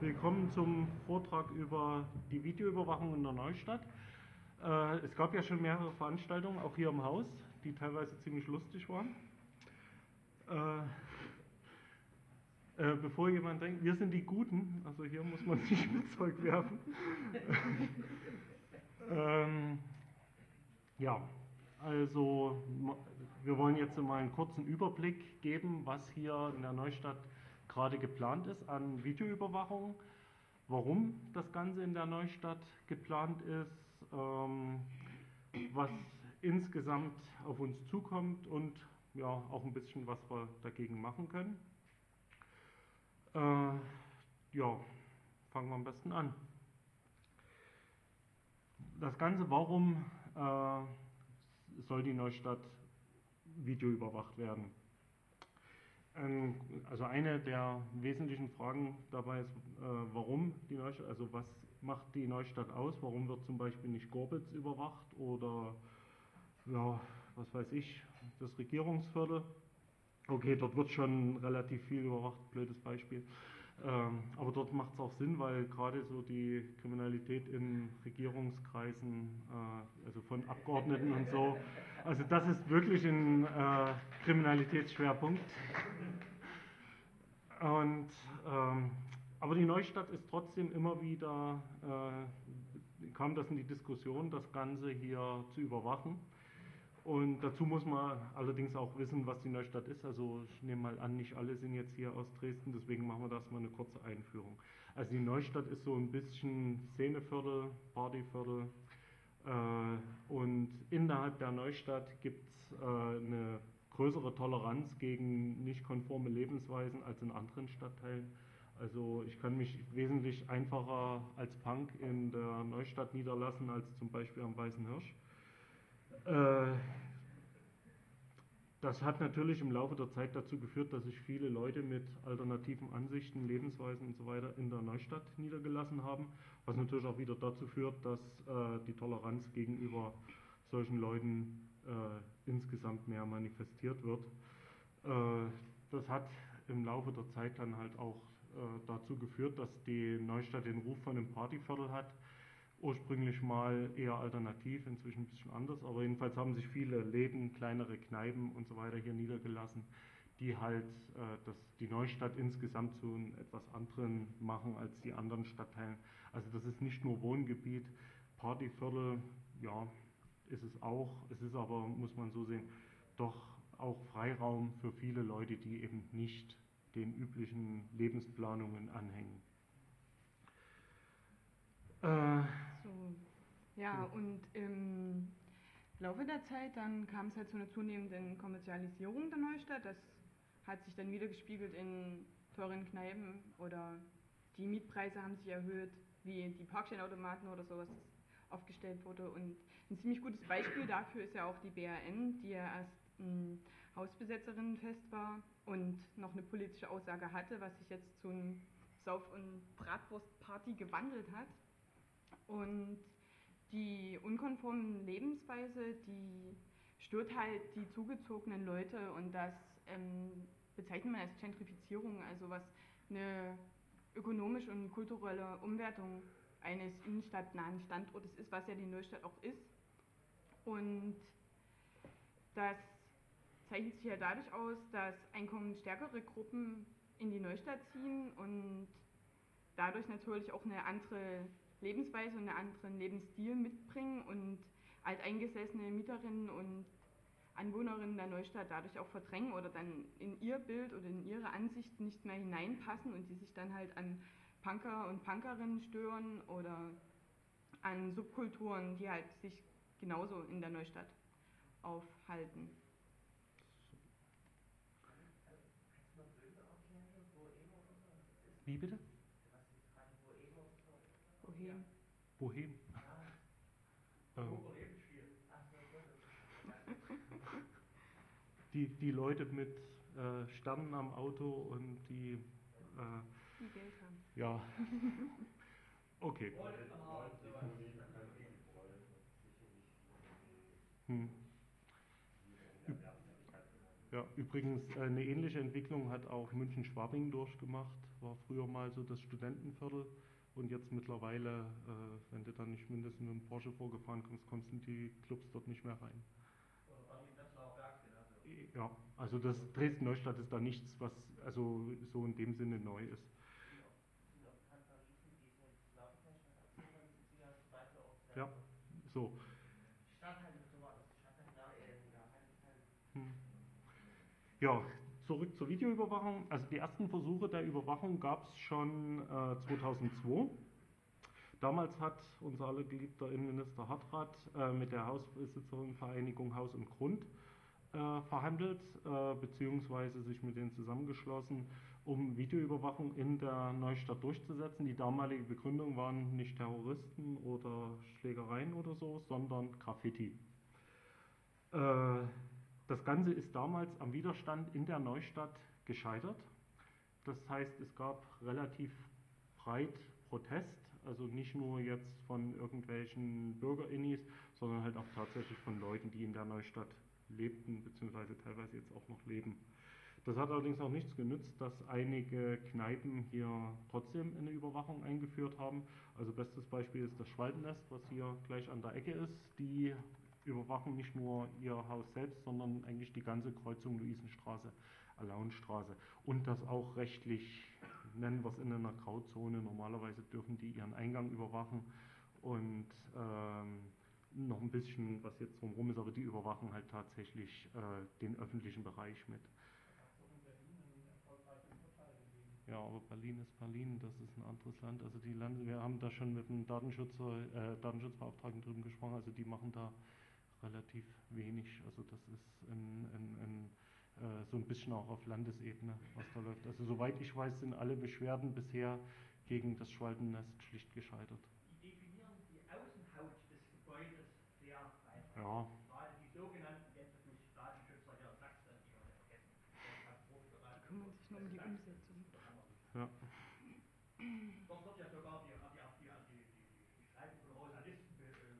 willkommen zum Vortrag über die Videoüberwachung in der Neustadt. Äh, es gab ja schon mehrere Veranstaltungen, auch hier im Haus, die teilweise ziemlich lustig waren. Äh, äh, bevor jemand denkt, wir sind die Guten, also hier muss man nicht mit Zeug werfen. ähm, ja, also wir wollen jetzt mal einen kurzen Überblick geben, was hier in der Neustadt gerade geplant ist an Videoüberwachung, warum das Ganze in der Neustadt geplant ist, ähm, was insgesamt auf uns zukommt und ja, auch ein bisschen, was wir dagegen machen können. Äh, ja, fangen wir am besten an. Das Ganze, warum äh, soll die Neustadt videoüberwacht werden? Ähm, also eine der wesentlichen Fragen dabei ist, äh, warum die Neustadt, also was macht die Neustadt aus? Warum wird zum Beispiel nicht Gorbitz überwacht oder ja, was weiß ich, das Regierungsviertel? Okay, dort wird schon relativ viel überwacht, blödes Beispiel. Ähm, aber dort macht es auch Sinn, weil gerade so die Kriminalität in Regierungskreisen, äh, also von Abgeordneten und so, also das ist wirklich ein äh, Kriminalitätsschwerpunkt. Und, ähm, aber die Neustadt ist trotzdem immer wieder, äh, kam das in die Diskussion, das Ganze hier zu überwachen. Und dazu muss man allerdings auch wissen, was die Neustadt ist. Also ich nehme mal an, nicht alle sind jetzt hier aus Dresden, deswegen machen wir das mal eine kurze Einführung. Also die Neustadt ist so ein bisschen Szeneviertel, Partyviertel. Äh, und innerhalb der Neustadt gibt es äh, eine größere Toleranz gegen nicht konforme Lebensweisen als in anderen Stadtteilen. Also ich kann mich wesentlich einfacher als Punk in der Neustadt niederlassen als zum Beispiel am Weißen Hirsch. Das hat natürlich im Laufe der Zeit dazu geführt, dass sich viele Leute mit alternativen Ansichten, Lebensweisen und so weiter in der Neustadt niedergelassen haben, was natürlich auch wieder dazu führt, dass äh, die Toleranz gegenüber solchen Leuten äh, insgesamt mehr manifestiert wird. Äh, das hat im Laufe der Zeit dann halt auch äh, dazu geführt, dass die Neustadt den Ruf von einem Partyviertel hat ursprünglich mal eher alternativ, inzwischen ein bisschen anders, aber jedenfalls haben sich viele Läden, kleinere Kneipen und so weiter hier niedergelassen, die halt äh, das, die Neustadt insgesamt zu einem etwas anderen machen als die anderen Stadtteilen. Also das ist nicht nur Wohngebiet, Partyviertel, ja, ist es auch, es ist aber, muss man so sehen, doch auch Freiraum für viele Leute, die eben nicht den üblichen Lebensplanungen anhängen. Äh, so, ja, und im Laufe der Zeit dann kam es halt zu einer zunehmenden Kommerzialisierung der Neustadt. Das hat sich dann wieder gespiegelt in teuren Kneipen oder die Mietpreise haben sich erhöht, wie die Parkstellenautomaten oder sowas aufgestellt wurde. Und ein ziemlich gutes Beispiel dafür ist ja auch die BRN, die ja erst ein Hausbesetzerinnenfest war und noch eine politische Aussage hatte, was sich jetzt zu einem Sauf- und Bratwurstparty gewandelt hat. Und die unkonforme Lebensweise, die stört halt die zugezogenen Leute und das ähm, bezeichnet man als Gentrifizierung, also was eine ökonomische und kulturelle Umwertung eines innenstadtnahen Standortes ist, was ja die Neustadt auch ist. Und das zeichnet sich ja dadurch aus, dass einkommensstärkere Gruppen in die Neustadt ziehen und dadurch natürlich auch eine andere Lebensweise und einen anderen Lebensstil mitbringen und alteingesessene Mieterinnen und Anwohnerinnen der Neustadt dadurch auch verdrängen oder dann in ihr Bild oder in ihre Ansicht nicht mehr hineinpassen und die sich dann halt an Punker und Punkerinnen stören oder an Subkulturen, die halt sich genauso in der Neustadt aufhalten. Wie bitte? Bohem. Bohem. Ähm, die, die Leute mit äh, Sternen am Auto und die, äh, die Geld haben. Ja. Okay. Hm. Ja, übrigens äh, eine ähnliche Entwicklung hat auch München-Schwabing durchgemacht. War früher mal so das Studentenviertel und jetzt mittlerweile, äh, wenn du dann nicht mindestens mit dem Porsche vorgefahren kommst, kommst du in die Clubs dort nicht mehr rein. Ja, also das Dresden-Neustadt ist da nichts, was also so in dem Sinne neu ist. Ja, so. Hm. Ja, zurück zur Videoüberwachung. Also die ersten Versuche der Überwachung gab es schon äh, 2002. Damals hat unser allergeliebter Innenminister Hartrat äh, mit der Hausbesitzerinnenvereinigung Haus und Grund äh, verhandelt, äh, beziehungsweise sich mit denen zusammengeschlossen, um Videoüberwachung in der Neustadt durchzusetzen. Die damalige Begründung waren nicht Terroristen oder Schlägereien oder so, sondern Graffiti. Äh, das Ganze ist damals am Widerstand in der Neustadt gescheitert. Das heißt, es gab relativ breit Protest, also nicht nur jetzt von irgendwelchen Bürgerinnis, sondern halt auch tatsächlich von Leuten, die in der Neustadt lebten, beziehungsweise teilweise jetzt auch noch leben. Das hat allerdings auch nichts genützt, dass einige Kneipen hier trotzdem eine Überwachung eingeführt haben. Also bestes Beispiel ist das Schwalbennest, was hier gleich an der Ecke ist. Die überwachen nicht nur ihr Haus selbst, sondern eigentlich die ganze Kreuzung Luisenstraße, Alaunstraße. Und das auch rechtlich, nennen wir es in einer Grauzone. Normalerweise dürfen die ihren Eingang überwachen und ähm, noch ein bisschen, was jetzt drumherum ist, aber die überwachen halt tatsächlich äh, den öffentlichen Bereich mit. Ja, aber Berlin ist Berlin, das ist ein anderes Land. Also die Lande, wir haben da schon mit dem Datenschützer, äh, Datenschutzbeauftragten drüben gesprochen, also die machen da relativ wenig. Also das ist ein, ein, ein, äh, so ein bisschen auch auf Landesebene, was da läuft. Also soweit ich weiß, sind alle Beschwerden bisher gegen das Schwalbennest schlicht gescheitert. Die definieren die Außenhaut des Gebäudes sehr weit. Ja. Gerade die sogenannten jetzt natürlich Datenschützer hier in Sachsen, die wir vergessen. Da kümmern sich nur um die Umsetzung. Ja. Dort wird ja sogar die, die, die, die, die Schreibung von Rosa Listen äh,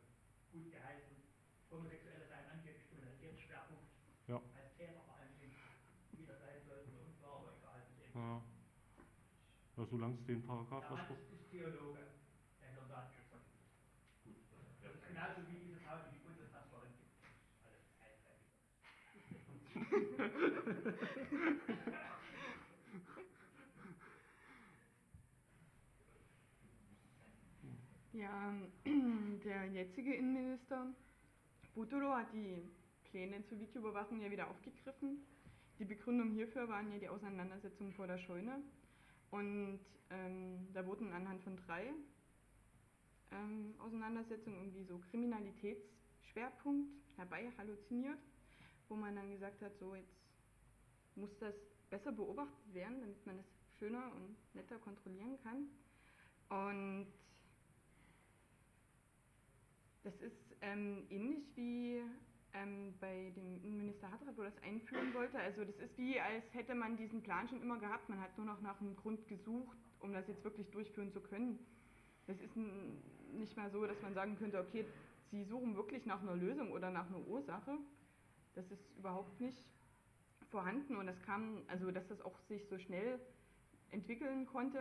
gut geheißen. Homosexuelle seien angeblich Kriminalitätsschwerpunkt. Ja. Als Täter vor allen Dingen. Wie das sein sollte, nur unklar, aber egal. Das ist eben Ja. Ja, solange es den Paragraph was Mann ist, Theologe, der. Das ist genauso wie dieses Haus die Bundeskanzlerin gibt. Alles einseitig. Ja, der jetzige Innenminister Butolo hat die Pläne zur Videoüberwachung ja wieder aufgegriffen. Die Begründung hierfür waren ja die Auseinandersetzungen vor der Scheune. Und ähm, da wurden anhand von drei ähm, Auseinandersetzungen irgendwie so Kriminalitätsschwerpunkt herbei halluziniert, wo man dann gesagt hat, so jetzt muss das besser beobachtet werden, damit man es schöner und netter kontrollieren kann. Und das ist ähm, ähnlich wie ähm, bei dem Innenminister Hartrat, wo das einführen wollte. Also das ist wie, als hätte man diesen Plan schon immer gehabt. Man hat nur noch nach einem Grund gesucht, um das jetzt wirklich durchführen zu können. Das ist nicht mal so, dass man sagen könnte, okay, Sie suchen wirklich nach einer Lösung oder nach einer Ursache. Das ist überhaupt nicht vorhanden und das kam, also dass das auch sich so schnell entwickeln konnte,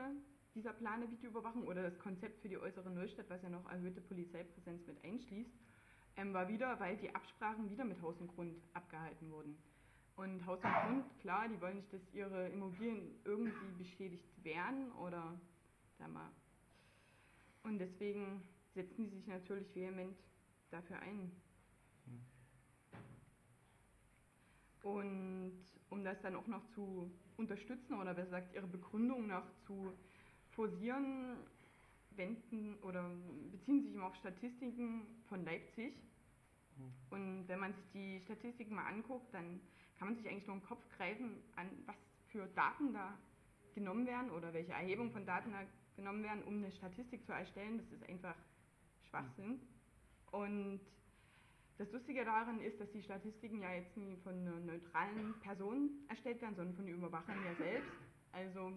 dieser Plan der Videoüberwachung oder das Konzept für die äußere Neustadt, was ja noch erhöhte Polizeipräsenz mit einschließt, war wieder, weil die Absprachen wieder mit Haus und Grund abgehalten wurden. Und Haus und Grund, klar, die wollen nicht, dass ihre Immobilien irgendwie beschädigt werden oder da mal. Und deswegen setzen die sich natürlich vehement dafür ein. Und um das dann auch noch zu unterstützen oder besser gesagt ihre Begründung noch zu forcieren, wenden oder beziehen sich immer auf Statistiken von Leipzig. Und wenn man sich die Statistiken mal anguckt, dann kann man sich eigentlich nur den Kopf greifen, an was für Daten da genommen werden oder welche Erhebung von Daten da genommen werden, um eine Statistik zu erstellen. Das ist einfach Schwachsinn. Und das Lustige daran ist, dass die Statistiken ja jetzt nie von einer neutralen Person erstellt werden, sondern von den Überwachern ja selbst. Also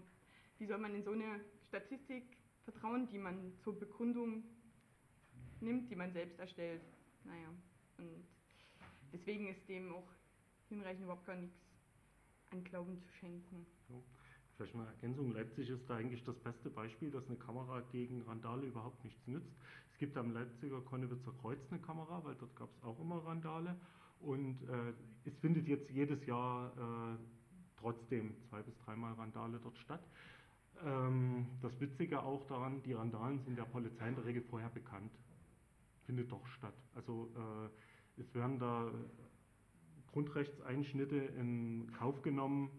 wie soll man in so eine Statistik vertrauen, die man zur Begründung nimmt, die man selbst erstellt? Naja, und deswegen ist dem auch hinreichend überhaupt gar nichts an Glauben zu schenken. So. Vielleicht eine Ergänzung. Leipzig ist da eigentlich das beste Beispiel, dass eine Kamera gegen Randale überhaupt nichts nützt. Es gibt am Leipziger Konnewitzer Kreuz eine Kamera, weil dort gab es auch immer Randale. Und äh, es findet jetzt jedes Jahr äh, trotzdem zwei bis dreimal Randale dort statt. Ähm, das Witzige auch daran, die Randalen sind der Polizei in der Regel vorher bekannt. Findet doch statt. Also äh, es werden da Grundrechtseinschnitte in Kauf genommen,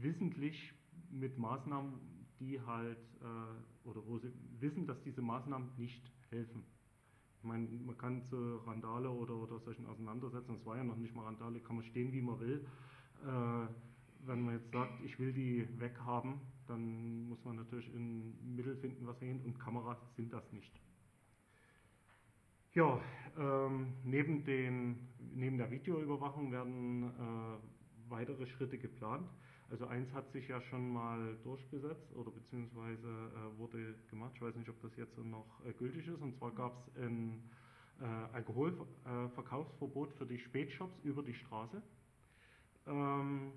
wissentlich mit Maßnahmen, die halt, äh, oder wo sie wissen, dass diese Maßnahmen nicht helfen. Ich meine, man kann zu Randale oder, oder solchen Auseinandersetzungen, es war ja noch nicht mal Randale, kann man stehen, wie man will. Äh, wenn man jetzt sagt, ich will die weghaben, dann muss man natürlich ein Mittel finden, was hängt, und Kameras sind das nicht. Ja, ähm, neben, den, neben der Videoüberwachung werden äh, weitere Schritte geplant. Also eins hat sich ja schon mal durchgesetzt oder beziehungsweise äh, wurde gemacht. Ich weiß nicht, ob das jetzt noch äh, gültig ist. Und zwar gab es ein äh, Alkoholverkaufsverbot für die Spätshops über die Straße. Ähm,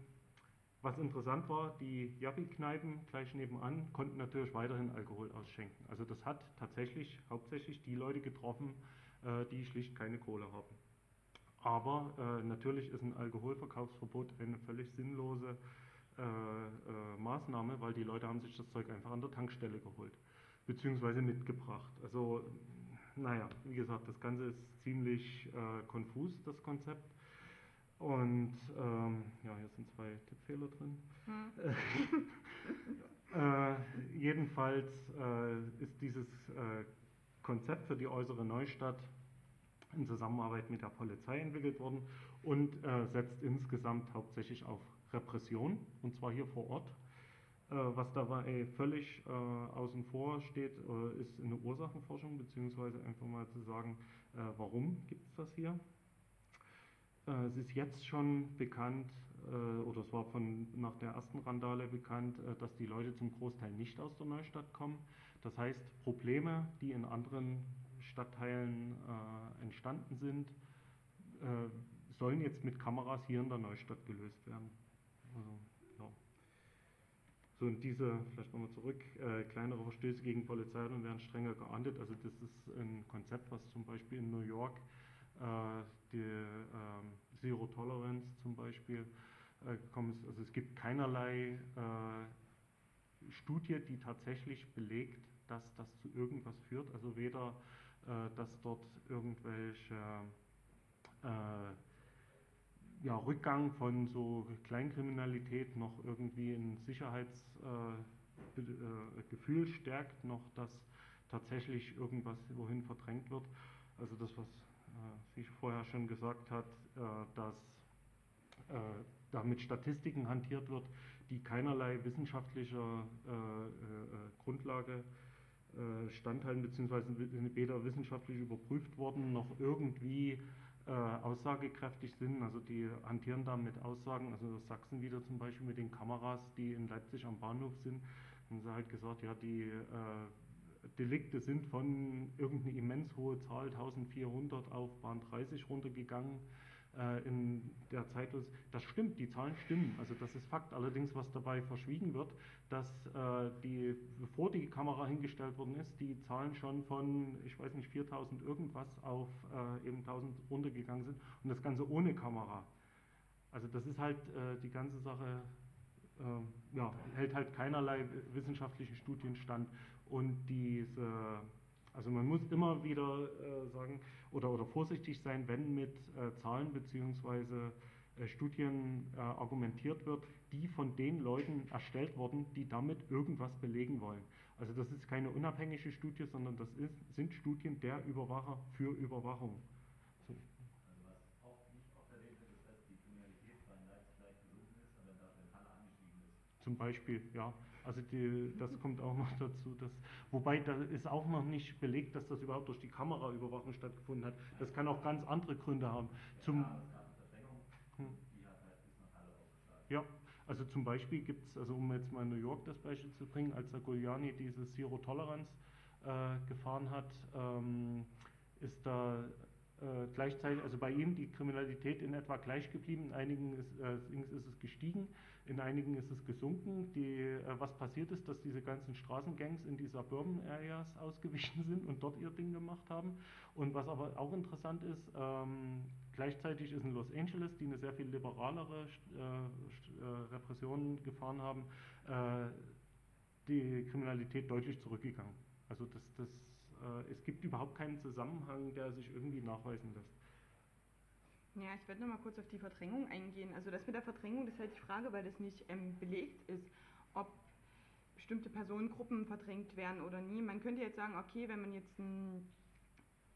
was interessant war, die Yappi-Kneipen gleich nebenan konnten natürlich weiterhin Alkohol ausschenken. Also das hat tatsächlich hauptsächlich die Leute getroffen, die schlicht keine Kohle haben. Aber äh, natürlich ist ein Alkoholverkaufsverbot eine völlig sinnlose äh, äh, Maßnahme, weil die Leute haben sich das Zeug einfach an der Tankstelle geholt, beziehungsweise mitgebracht. Also, naja, wie gesagt, das Ganze ist ziemlich äh, konfus, das Konzept. Und ähm, ja, hier sind zwei Tippfehler drin. Hm. äh, jedenfalls äh, ist dieses äh, Konzept für die äußere Neustadt in Zusammenarbeit mit der Polizei entwickelt worden und äh, setzt insgesamt hauptsächlich auf Repression, und zwar hier vor Ort. Äh, was dabei völlig äh, außen vor steht, äh, ist eine Ursachenforschung, beziehungsweise einfach mal zu sagen, äh, warum gibt es das hier. Äh, es ist jetzt schon bekannt, oder es war von nach der ersten Randale bekannt, dass die Leute zum Großteil nicht aus der Neustadt kommen. Das heißt, Probleme, die in anderen Stadtteilen entstanden sind, sollen jetzt mit Kameras hier in der Neustadt gelöst werden. Also, ja. So, und diese, vielleicht nochmal zurück, äh, kleinere Verstöße gegen Polizeiordnung werden strenger geahndet. Also das ist ein Konzept, was zum Beispiel in New York äh, die äh, Zero Tolerance zum Beispiel äh, gekommen ist. Also es gibt keinerlei äh, Studie, die tatsächlich belegt, dass das zu irgendwas führt. Also weder, äh, dass dort irgendwelche ja, Rückgang von so Kleinkriminalität noch irgendwie ein Sicherheitsgefühl äh, stärkt, noch dass tatsächlich irgendwas wohin verdrängt wird. Also das, was äh, sie vorher schon gesagt hat, äh, dass äh, da mit Statistiken hantiert wird, die keinerlei wissenschaftlicher äh, äh, Grundlage standhalten, beziehungsweise weder wissenschaftlich überprüft worden, noch irgendwie äh, aussagekräftig sind. Also die hantieren da mit Aussagen, also Sachsen wieder zum Beispiel mit den Kameras, die in Leipzig am Bahnhof sind, haben sie halt gesagt, ja, die äh, Delikte sind von irgendeine immens hohe Zahl, 1400 auf Bahn 30 runtergegangen äh, in der Zeit. Das stimmt, die Zahlen stimmen, also das ist Fakt. Allerdings, was dabei verschwiegen wird, dass äh, die, bevor die Kamera hingestellt worden ist, die Zahlen schon von, ich weiß nicht, 4000 irgendwas auf äh, eben 1000 runtergegangen sind und das Ganze ohne Kamera. Also das ist halt äh, die ganze Sache, äh, ja, hält halt keinerlei wissenschaftlichen Studien stand und diese also man muss immer wieder äh, sagen oder, oder vorsichtig sein, wenn mit äh, Zahlen bzw. Äh, Studien äh, argumentiert wird, die von den Leuten erstellt wurden, die damit irgendwas belegen wollen. Also das ist keine unabhängige Studie, sondern das ist, sind Studien der Überwacher für Überwachung. So. Zum Beispiel, ja. Also die, das kommt auch noch dazu. Dass, wobei da ist auch noch nicht belegt, dass das überhaupt durch die Kameraüberwachung stattgefunden hat. Das kann auch ganz andere Gründe haben. Zum, hm. Ja, also zum Beispiel gibt es, also um jetzt mal in New York das Beispiel zu bringen, als der Giuliani diese Zero Tolerance äh, gefahren hat, ähm, ist da äh, gleichzeitig, also bei ihm die Kriminalität in etwa gleich geblieben, in einigen ist, äh, ist es gestiegen, in einigen ist es gesunken. Die, äh, was passiert ist, dass diese ganzen Straßengangs in die Suburban Areas ausgewichen sind und dort ihr Ding gemacht haben. Und was aber auch interessant ist, ähm, gleichzeitig ist in Los Angeles, die eine sehr viel liberalere äh, äh, Repression gefahren haben, äh, die Kriminalität deutlich zurückgegangen. Also das, das äh, es gibt überhaupt keinen Zusammenhang, der sich irgendwie nachweisen lässt. Ja, ich werde nochmal kurz auf die Verdrängung eingehen. Also das mit der Verdrängung, das ist halt die Frage, weil das nicht ähm, belegt ist, ob bestimmte Personengruppen verdrängt werden oder nie. Man könnte jetzt sagen, okay, wenn man jetzt ein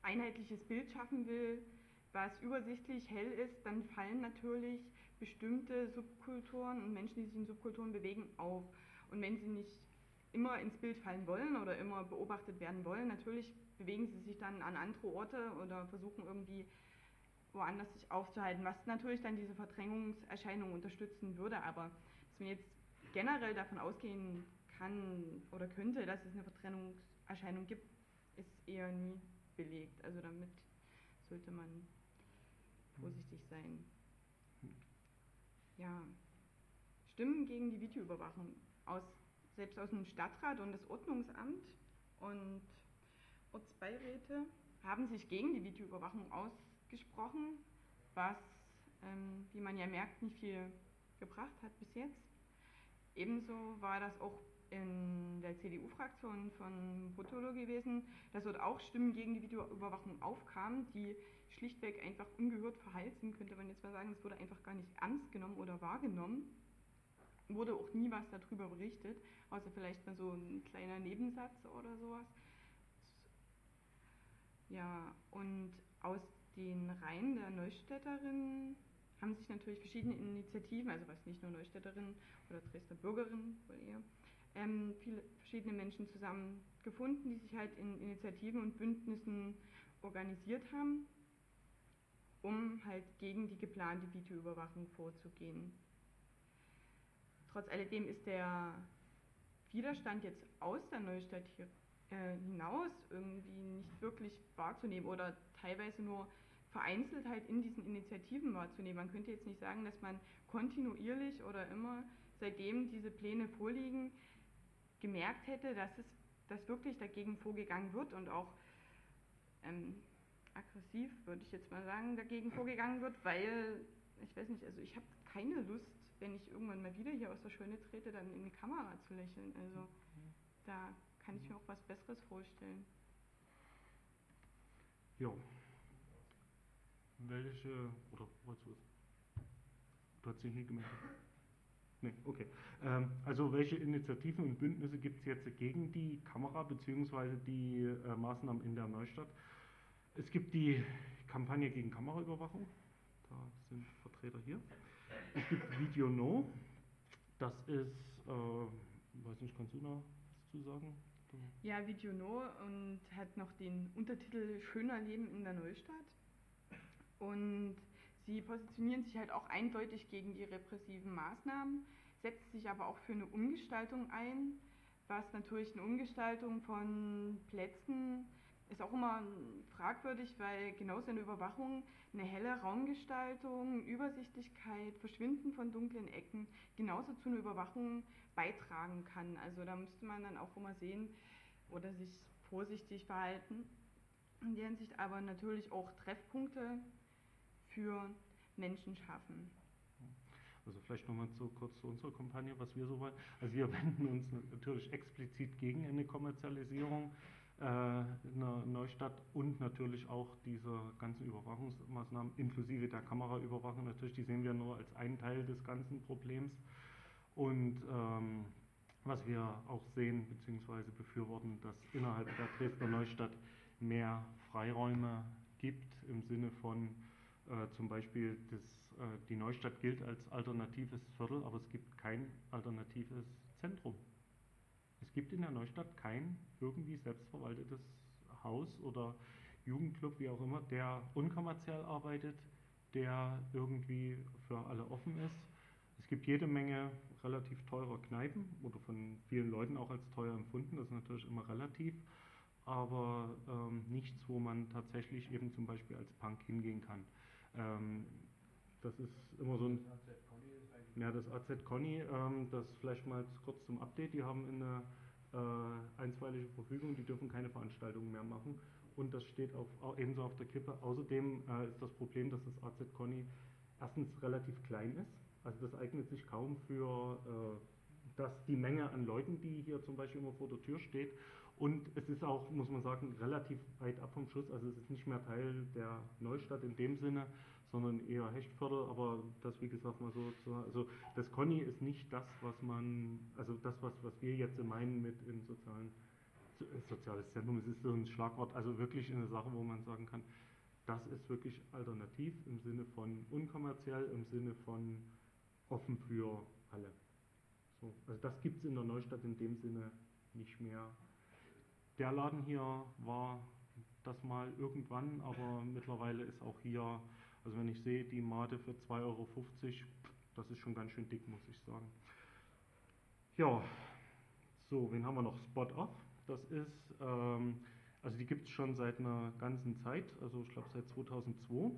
einheitliches Bild schaffen will, was übersichtlich hell ist, dann fallen natürlich bestimmte Subkulturen und Menschen, die sich in Subkulturen bewegen, auf. Und wenn sie nicht immer ins Bild fallen wollen oder immer beobachtet werden wollen. Natürlich bewegen sie sich dann an andere Orte oder versuchen irgendwie woanders sich aufzuhalten, was natürlich dann diese Verdrängungserscheinung unterstützen würde. Aber dass man jetzt generell davon ausgehen kann oder könnte, dass es eine Verdrängungserscheinung gibt, ist eher nie belegt. Also damit sollte man vorsichtig sein. Ja, Stimmen gegen die Videoüberwachung aus selbst aus dem Stadtrat und das Ordnungsamt und Ortsbeiräte haben sich gegen die Videoüberwachung ausgesprochen, was, ähm, wie man ja merkt, nicht viel gebracht hat bis jetzt. Ebenso war das auch in der CDU-Fraktion von Botolo gewesen, dass dort auch Stimmen gegen die Videoüberwachung aufkamen, die schlichtweg einfach ungehört verheilt sind, könnte man jetzt mal sagen. Es wurde einfach gar nicht ernst genommen oder wahrgenommen wurde auch nie was darüber berichtet, außer vielleicht mal so ein kleiner Nebensatz oder sowas. Ja, und aus den Reihen der Neustädterinnen haben sich natürlich verschiedene Initiativen, also was nicht nur Neustädterinnen oder Dresdner Bürgerinnen wohl eher, ähm, viele verschiedene Menschen zusammengefunden, die sich halt in Initiativen und Bündnissen organisiert haben, um halt gegen die geplante Videoüberwachung vorzugehen. Trotz alledem ist der Widerstand jetzt aus der Neustadt hier, äh, hinaus irgendwie nicht wirklich wahrzunehmen oder teilweise nur vereinzelt halt in diesen Initiativen wahrzunehmen. Man könnte jetzt nicht sagen, dass man kontinuierlich oder immer, seitdem diese Pläne vorliegen, gemerkt hätte, dass es dass wirklich dagegen vorgegangen wird und auch ähm, aggressiv, würde ich jetzt mal sagen, dagegen vorgegangen wird, weil, ich weiß nicht, also ich habe keine Lust, wenn ich irgendwann mal wieder hier aus der Schöne trete, dann in die Kamera zu lächeln. Also da kann ich mir auch was Besseres vorstellen. Ja. Welche, oder wolltest du Du hast dich nicht gemeldet. Nee, okay. Ähm, also welche Initiativen und Bündnisse gibt es jetzt gegen die Kamera bzw. die äh, Maßnahmen in der Neustadt? Es gibt die Kampagne gegen Kameraüberwachung. Da sind Vertreter hier. Es gibt Video No. Das ist, äh, weiß nicht, kannst du noch was zu sagen? Ja, Video No und hat noch den Untertitel Schöner Leben in der Neustadt. Und sie positionieren sich halt auch eindeutig gegen die repressiven Maßnahmen, setzt sich aber auch für eine Umgestaltung ein, was natürlich eine Umgestaltung von Plätzen ist auch immer fragwürdig, weil genauso eine Überwachung eine helle Raumgestaltung, Übersichtlichkeit, Verschwinden von dunklen Ecken genauso zu einer Überwachung beitragen kann. Also da müsste man dann auch immer sehen oder sich vorsichtig verhalten. In der Hinsicht aber natürlich auch Treffpunkte für Menschen schaffen. Also vielleicht nochmal so kurz zu unserer Kampagne, was wir so wollen. Also wir wenden uns natürlich explizit gegen eine Kommerzialisierung in der Neustadt und natürlich auch diese ganzen Überwachungsmaßnahmen inklusive der Kameraüberwachung. Natürlich, die sehen wir nur als einen Teil des ganzen Problems. Und ähm, was wir auch sehen bzw. befürworten, dass innerhalb der Dresdner Neustadt mehr Freiräume gibt im Sinne von äh, zum Beispiel das, äh, die Neustadt gilt als alternatives Viertel, aber es gibt kein alternatives Zentrum. Es gibt in der Neustadt kein irgendwie selbstverwaltetes Haus oder Jugendclub, wie auch immer, der unkommerziell arbeitet, der irgendwie für alle offen ist. Es gibt jede Menge relativ teurer Kneipen oder von vielen Leuten auch als teuer empfunden, das ist natürlich immer relativ. aber ähm, nichts, wo man tatsächlich eben zum Beispiel als Punk hingehen kann. Ähm, das ist immer so ein. Ja, das AZ Conny, ähm, das vielleicht mal kurz zum Update. Die haben eine äh, einstweilige Verfügung, die dürfen keine Veranstaltungen mehr machen. Und das steht auf, ebenso auf der Kippe. Außerdem äh, ist das Problem, dass das AZ Conny erstens relativ klein ist. Also das eignet sich kaum für äh, dass die Menge an Leuten, die hier zum Beispiel immer vor der Tür steht, und es ist auch, muss man sagen, relativ weit ab vom Schuss. Also es ist nicht mehr Teil der Neustadt in dem Sinne, sondern eher Hechtförder. Aber das, wie gesagt, mal so, also das Conny ist nicht das, was man, also das, was, was wir jetzt meinen mit im sozialen, soziales Zentrum. Es ist so ein Schlagwort, also wirklich eine Sache, wo man sagen kann, das ist wirklich alternativ im Sinne von unkommerziell, im Sinne von offen für alle. So, also das gibt es in der Neustadt in dem Sinne nicht mehr. Der Laden hier war das mal irgendwann, aber mittlerweile ist auch hier, also wenn ich sehe, die Mate für 2,50 Euro, das ist schon ganz schön dick, muss ich sagen. Ja, so, wen haben wir noch? Spot Off. Das ist, ähm, also die gibt es schon seit einer ganzen Zeit, also ich glaube seit 2002.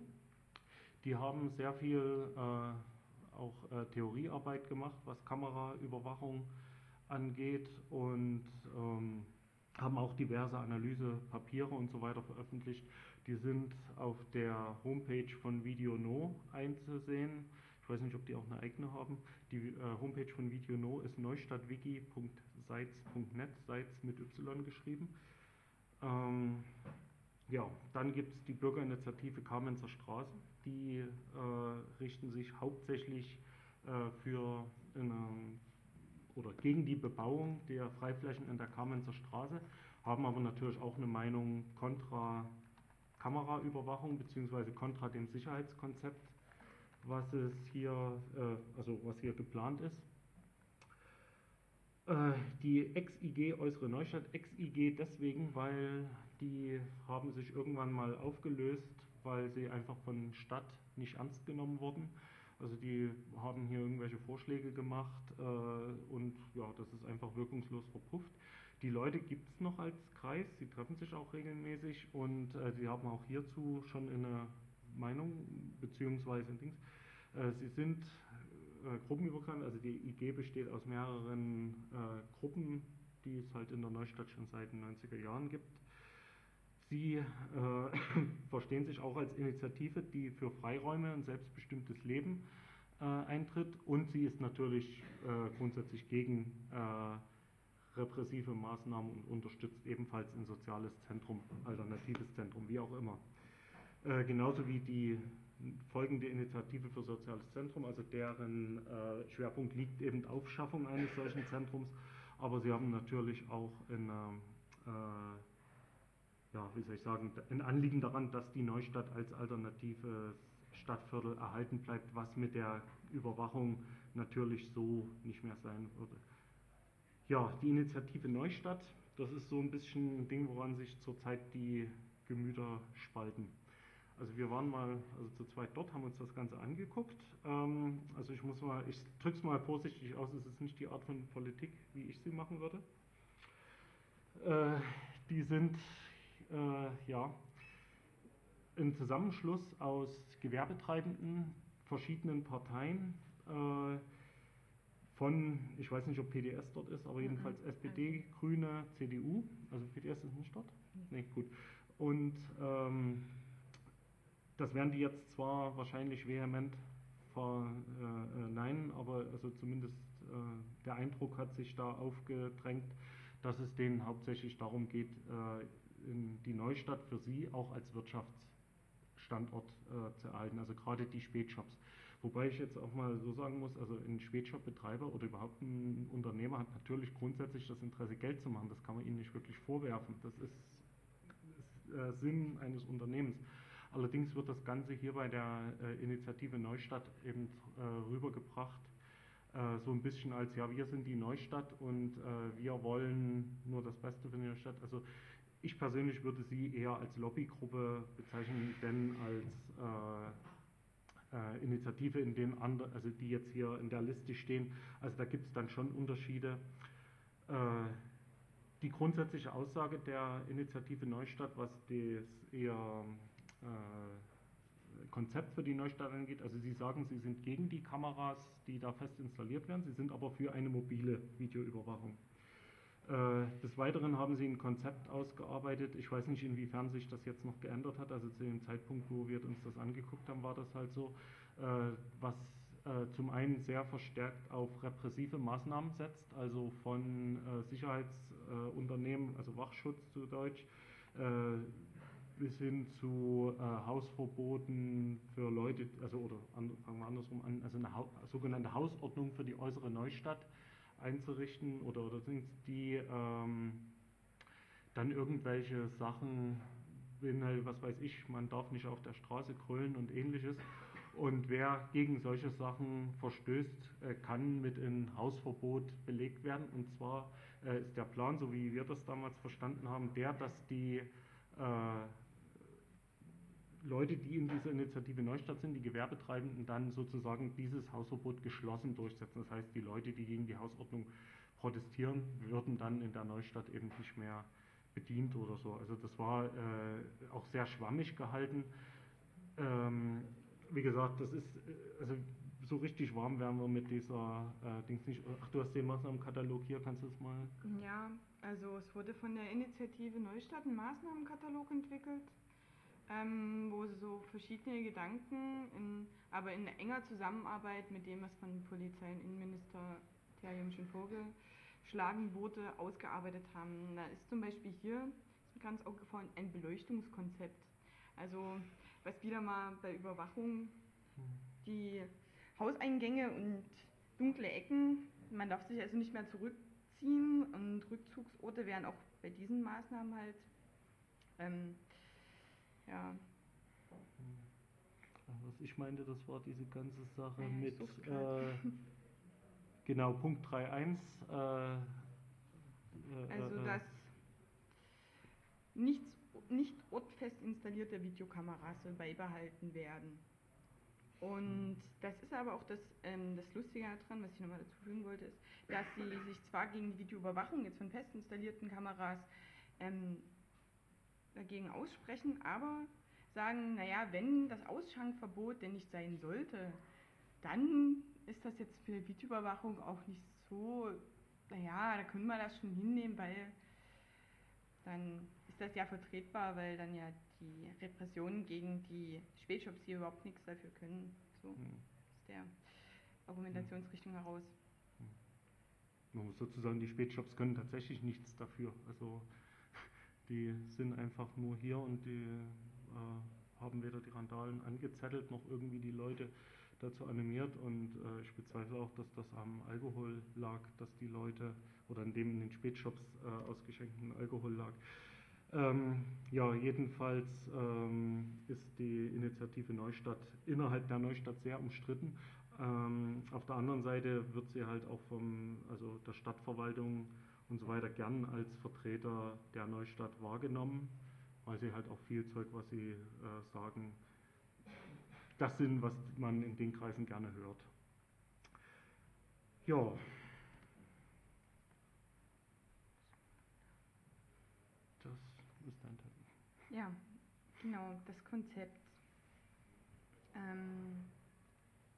Die haben sehr viel äh, auch äh, Theoriearbeit gemacht, was Kameraüberwachung angeht und ähm, haben auch diverse Analysepapiere und so weiter veröffentlicht. Die sind auf der Homepage von VideoNo einzusehen. Ich weiß nicht, ob die auch eine eigene haben. Die äh, Homepage von VideoNo ist neustadtwiki.seitz.net, Seitz mit Y geschrieben. Ähm, ja, dann gibt es die Bürgerinitiative Kamenzer Straße. Die äh, richten sich hauptsächlich äh, für eine, oder gegen die Bebauung der Freiflächen in der Kamenzer Straße, haben aber natürlich auch eine Meinung kontra Kameraüberwachung bzw. kontra dem Sicherheitskonzept, was es hier, äh, also was hier geplant ist. Äh, die Ex-IG Äußere Neustadt, Ex-IG deswegen, weil die haben sich irgendwann mal aufgelöst, weil sie einfach von Stadt nicht ernst genommen wurden. Also die haben hier irgendwelche Vorschläge gemacht äh, und ja, das ist einfach wirkungslos verpufft. Die Leute gibt es noch als Kreis, sie treffen sich auch regelmäßig und äh, sie haben auch hierzu schon eine Meinung beziehungsweise Dings. Äh, sie sind äh, gruppenübergreifend, also die IG besteht aus mehreren äh, Gruppen, die es halt in der Neustadt schon seit den 90er Jahren gibt. Sie äh, verstehen sich auch als Initiative, die für Freiräume und selbstbestimmtes Leben äh, eintritt und sie ist natürlich äh, grundsätzlich gegen äh, repressive Maßnahmen und unterstützt ebenfalls ein soziales Zentrum, alternatives Zentrum, wie auch immer. Äh, genauso wie die folgende Initiative für soziales Zentrum, also deren äh, Schwerpunkt liegt eben auf Schaffung eines solchen Zentrums, aber sie haben natürlich auch eine ja, wie soll ich sagen, ein Anliegen daran, dass die Neustadt als alternative Stadtviertel erhalten bleibt, was mit der Überwachung natürlich so nicht mehr sein würde. Ja, die Initiative Neustadt, das ist so ein bisschen ein Ding, woran sich zurzeit die Gemüter spalten. Also wir waren mal, also zu zweit dort, haben uns das Ganze angeguckt. Ähm, also ich muss mal, ich drücke es mal vorsichtig aus, es ist nicht die Art von Politik, wie ich sie machen würde. Äh, die sind äh, ja, ein Zusammenschluss aus Gewerbetreibenden, verschiedenen Parteien, äh, von, ich weiß nicht, ob PDS dort ist, aber mhm. jedenfalls. SPD, Grüne, CDU, also PDS ist nicht dort? Nee, gut. Und ähm, das werden die jetzt zwar wahrscheinlich vehement verneinen, aber also zumindest äh, der Eindruck hat sich da aufgedrängt, dass es denen hauptsächlich darum geht, äh, die Neustadt für sie auch als Wirtschaftsstandort äh, zu erhalten, also gerade die Spätshops. Wobei ich jetzt auch mal so sagen muss, also ein Spätshop-Betreiber oder überhaupt ein Unternehmer hat natürlich grundsätzlich das Interesse, Geld zu machen. Das kann man ihnen nicht wirklich vorwerfen. Das ist, ist äh, Sinn eines Unternehmens. Allerdings wird das Ganze hier bei der äh, Initiative Neustadt eben äh, rübergebracht, äh, so ein bisschen als, ja, wir sind die Neustadt und äh, wir wollen nur das Beste für die Neustadt. Also ich persönlich würde sie eher als Lobbygruppe bezeichnen, denn als äh, äh, Initiative, in den anderen, also die jetzt hier in der Liste stehen. Also da gibt es dann schon Unterschiede. Äh, die grundsätzliche Aussage der Initiative Neustadt, was das eher äh, Konzept für die Neustadt angeht. Also Sie sagen, Sie sind gegen die Kameras, die da fest installiert werden, Sie sind aber für eine mobile Videoüberwachung. Äh, des Weiteren haben Sie ein Konzept ausgearbeitet. Ich weiß nicht, inwiefern sich das jetzt noch geändert hat. Also zu dem Zeitpunkt, wo wir uns das angeguckt haben, war das halt so, äh, was äh, zum einen sehr verstärkt auf repressive Maßnahmen setzt, also von Sicherheitsunternehmen, also Wachschutz zu Deutsch, bis hin zu Hausverboten für Leute, also oder fangen wir andersrum an, also eine sogenannte Hausordnung für die äußere Neustadt einzurichten oder, oder sind die ähm, dann irgendwelche Sachen, halt, was weiß ich, man darf nicht auf der Straße grölen und ähnliches. Und wer gegen solche Sachen verstößt, äh, kann mit einem Hausverbot belegt werden. Und zwar äh, ist der Plan, so wie wir das damals verstanden haben, der, dass die äh, Leute, die in dieser Initiative Neustadt sind, die Gewerbetreibenden, dann sozusagen dieses Hausverbot geschlossen durchsetzen. Das heißt, die Leute, die gegen die Hausordnung protestieren, würden dann in der Neustadt eben nicht mehr bedient oder so. Also das war äh, auch sehr schwammig gehalten. Ähm, wie gesagt, das ist, also so richtig warm werden wir mit dieser äh, Dings nicht. Ach, du hast den Maßnahmenkatalog hier, kannst du es mal? Ja, also es wurde von der Initiative Neustadt ein Maßnahmenkatalog entwickelt ähm, wo so verschiedene Gedanken, in, aber in enger Zusammenarbeit mit dem, was von Polizei und Innenministerium schon vorgeschlagen wurde, ausgearbeitet haben. Da ist zum Beispiel hier, ist mir ganz aufgefallen, ein Beleuchtungskonzept. Also was wieder mal bei Überwachung die Hauseingänge und dunkle Ecken, man darf sich also nicht mehr zurückziehen und Rückzugsorte wären auch bei diesen Maßnahmen halt ähm, ja. Was ich meinte, das war diese ganze Sache ja, mit, äh, genau, Punkt 3.1. Äh, äh, also, äh, dass nichts, nicht ortfest installierte Videokameras beibehalten werden. Und das ist aber auch das, ähm, das Lustige daran, was ich nochmal dazu fügen wollte, ist, dass sie sich zwar gegen die Videoüberwachung jetzt von fest installierten Kameras ähm, dagegen aussprechen, aber sagen, naja, wenn das Ausschankverbot denn nicht sein sollte, dann ist das jetzt für Videoüberwachung auch nicht so, naja, da können wir das schon hinnehmen, weil dann ist das ja vertretbar, weil dann ja die Repressionen gegen die Spätshops hier überhaupt nichts dafür können. So hm. ist der Argumentationsrichtung heraus. Hm. Man muss sozusagen, die Spätshops können tatsächlich nichts dafür. Also die sind einfach nur hier und die äh, haben weder die Randalen angezettelt noch irgendwie die Leute dazu animiert und äh, ich bezweifle auch, dass das am Alkohol lag, dass die Leute oder in dem in den Spätshops äh, ausgeschenkten Alkohol lag. Ähm, ja, jedenfalls ähm, ist die Initiative Neustadt innerhalb der Neustadt sehr umstritten. Ähm, auf der anderen Seite wird sie halt auch vom, also der Stadtverwaltung und so weiter gern als Vertreter der Neustadt wahrgenommen, weil sie halt auch viel Zeug, was sie äh, sagen, das sind, was man in den Kreisen gerne hört. Ja. Das ist ein Teil. Ja, genau, das Konzept. Ähm,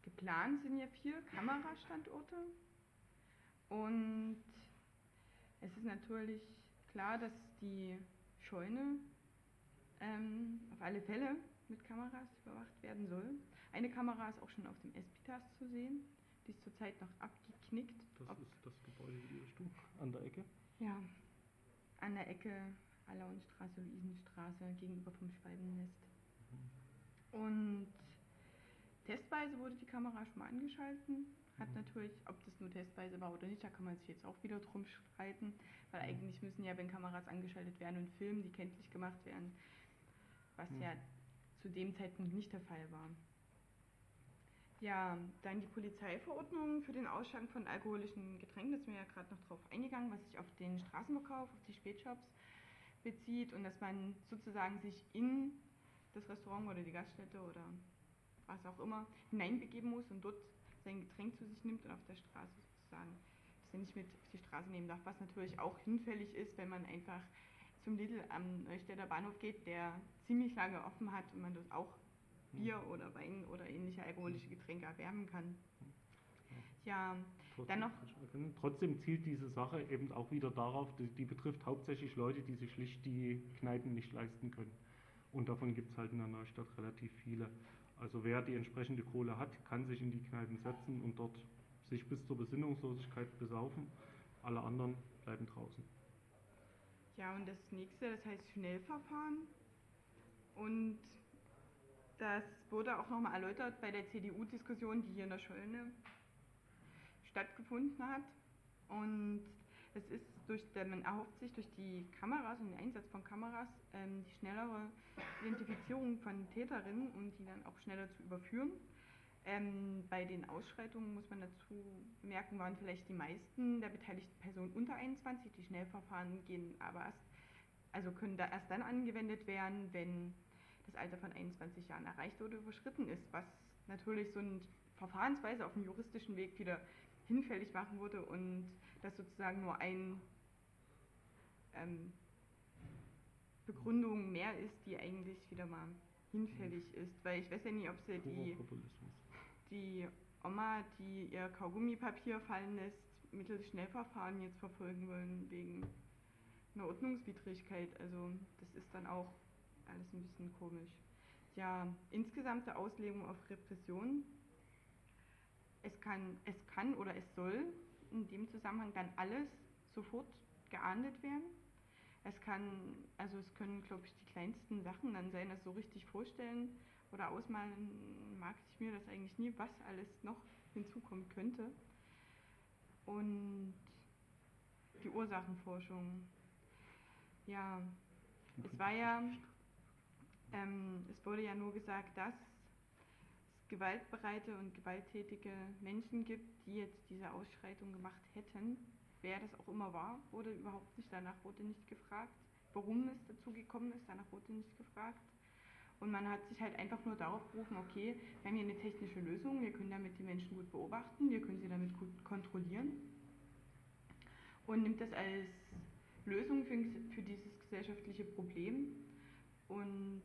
geplant sind ja vier Kamerastandorte und es ist natürlich klar, dass die Scheune ähm, auf alle Fälle mit Kameras überwacht werden soll. Eine Kamera ist auch schon auf dem Espitas zu sehen. Die ist zurzeit noch abgeknickt. Das Ob ist das Gebäude die Richtung, an der Ecke? Ja, an der Ecke Allerhornstraße, Luisenstraße, gegenüber vom Schwalbennest. Mhm. Und testweise wurde die Kamera schon mal angeschalten hat mhm. natürlich, ob das nur testweise war oder nicht, da kann man sich jetzt auch wieder drum streiten, weil mhm. eigentlich müssen ja, wenn Kameras angeschaltet werden und Filmen, die kenntlich gemacht werden, was mhm. ja zu dem Zeitpunkt nicht der Fall war. Ja, dann die Polizeiverordnung für den Ausschank von alkoholischen Getränken, das ist mir ja gerade noch drauf eingegangen, was sich auf den Straßenverkauf, auf die Spätshops bezieht und dass man sozusagen sich in das Restaurant oder die Gaststätte oder was auch immer hineinbegeben muss und dort sein Getränk zu sich nimmt und auf der Straße sozusagen sie nicht mit auf die Straße nehmen darf, was natürlich auch hinfällig ist, wenn man einfach zum Lidl am Neustädter Bahnhof geht, der ziemlich lange offen hat und man dort auch Bier oder Wein oder ähnliche alkoholische Getränke erwärmen kann. Ja, Trotzdem, dann noch trotzdem zielt diese Sache eben auch wieder darauf, die, die betrifft hauptsächlich Leute, die sich schlicht die Kneipen nicht leisten können. Und davon gibt es halt in der Neustadt relativ viele. Also wer die entsprechende Kohle hat, kann sich in die Kneipen setzen und dort sich bis zur Besinnungslosigkeit besaufen. Alle anderen bleiben draußen. Ja, und das nächste, das heißt Schnellverfahren. Und das wurde auch nochmal erläutert bei der CDU-Diskussion, die hier in der Scheune stattgefunden hat. Und es ist durch, man erhofft sich durch die Kameras und den Einsatz von Kameras ähm, die schnellere Identifizierung von Täterinnen und die dann auch schneller zu überführen. Ähm, bei den Ausschreitungen muss man dazu bemerken, waren vielleicht die meisten der beteiligten Personen unter 21. Die Schnellverfahren gehen aber erst, also können da erst dann angewendet werden, wenn das Alter von 21 Jahren erreicht oder überschritten ist, was natürlich so eine Verfahrensweise auf dem juristischen Weg wieder hinfällig machen würde und das sozusagen nur ein ähm, Begründung mehr ist, die eigentlich wieder mal hinfällig ist. Weil ich weiß ja nie, ob sie die, die Oma, die ihr Kaugummipapier fallen lässt, mittels Schnellverfahren jetzt verfolgen wollen wegen einer Ordnungswidrigkeit. Also das ist dann auch alles ein bisschen komisch. Ja, insgesamte Auslegung auf Repression. Es kann, es kann oder es soll in dem Zusammenhang dann alles sofort geahndet werden. Es kann, also es können, glaube ich, die kleinsten Sachen dann sein, also so richtig vorstellen oder ausmalen mag ich mir das eigentlich nie, was alles noch hinzukommen könnte. Und die Ursachenforschung. Ja, es war ja, ähm, es wurde ja nur gesagt, dass es gewaltbereite und gewalttätige Menschen gibt, die jetzt diese Ausschreitung gemacht hätten wer das auch immer war, wurde überhaupt nicht, danach wurde nicht gefragt. Warum es dazu gekommen ist, danach wurde nicht gefragt. Und man hat sich halt einfach nur darauf berufen, okay, wir haben hier eine technische Lösung, wir können damit die Menschen gut beobachten, wir können sie damit gut kontrollieren. Und nimmt das als Lösung für, für dieses gesellschaftliche Problem und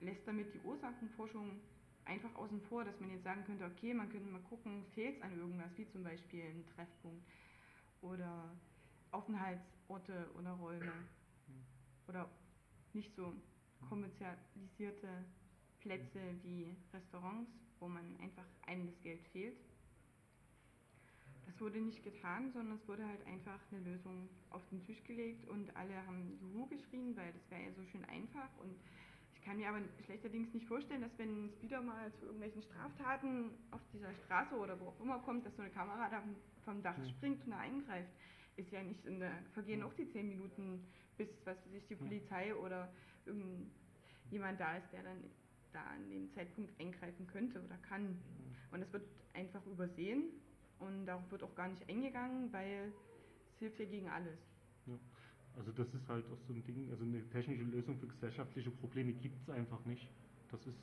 lässt damit die Ursachenforschung einfach außen vor, dass man jetzt sagen könnte, okay, man könnte mal gucken, fehlt es an irgendwas, wie zum Beispiel ein Treffpunkt oder Aufenthaltsorte oder Räume oder nicht so kommerzialisierte Plätze wie Restaurants, wo man einfach einem das Geld fehlt. Das wurde nicht getan, sondern es wurde halt einfach eine Lösung auf den Tisch gelegt und alle haben Juhu geschrien, weil das wäre ja so schön einfach und kann mir aber schlechterdings nicht vorstellen, dass wenn es wieder mal zu irgendwelchen Straftaten auf dieser Straße oder wo auch immer kommt, dass so eine Kamera da vom Dach mhm. springt und da eingreift. Ist ja nicht in der, vergehen auch die zehn Minuten, bis was weiß ich, die Polizei oder irgendjemand da ist, der dann da an dem Zeitpunkt eingreifen könnte oder kann. Und das wird einfach übersehen und darauf wird auch gar nicht eingegangen, weil es hilft ja gegen alles. Also das ist halt auch so ein Ding, also eine technische Lösung für gesellschaftliche Probleme gibt es einfach nicht. Das ist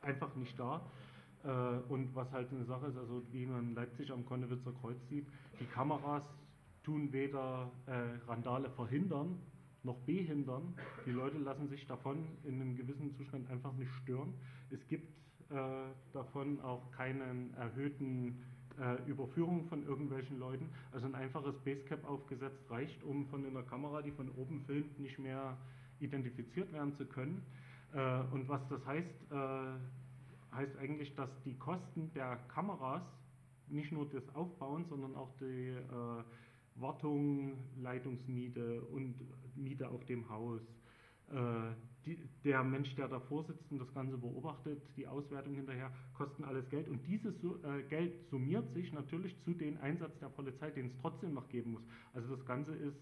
einfach nicht da. Äh, und was halt eine Sache ist, also wie man Leipzig am Konnewitzer Kreuz sieht, die Kameras tun weder äh, Randale verhindern noch behindern. Die Leute lassen sich davon in einem gewissen Zustand einfach nicht stören. Es gibt äh, davon auch keinen erhöhten äh, Überführung von irgendwelchen Leuten. Also ein einfaches Basecap aufgesetzt reicht, um von einer Kamera, die von oben filmt, nicht mehr identifiziert werden zu können. Äh, und was das heißt, äh, heißt eigentlich, dass die Kosten der Kameras, nicht nur des Aufbauens, sondern auch die äh, Wartung, Leitungsmiete und Miete auf dem Haus, äh, die, der Mensch, der davor sitzt und das Ganze beobachtet, die Auswertung hinterher, kosten alles Geld. Und dieses äh, Geld summiert sich natürlich zu dem Einsatz der Polizei, den es trotzdem noch geben muss. Also das Ganze ist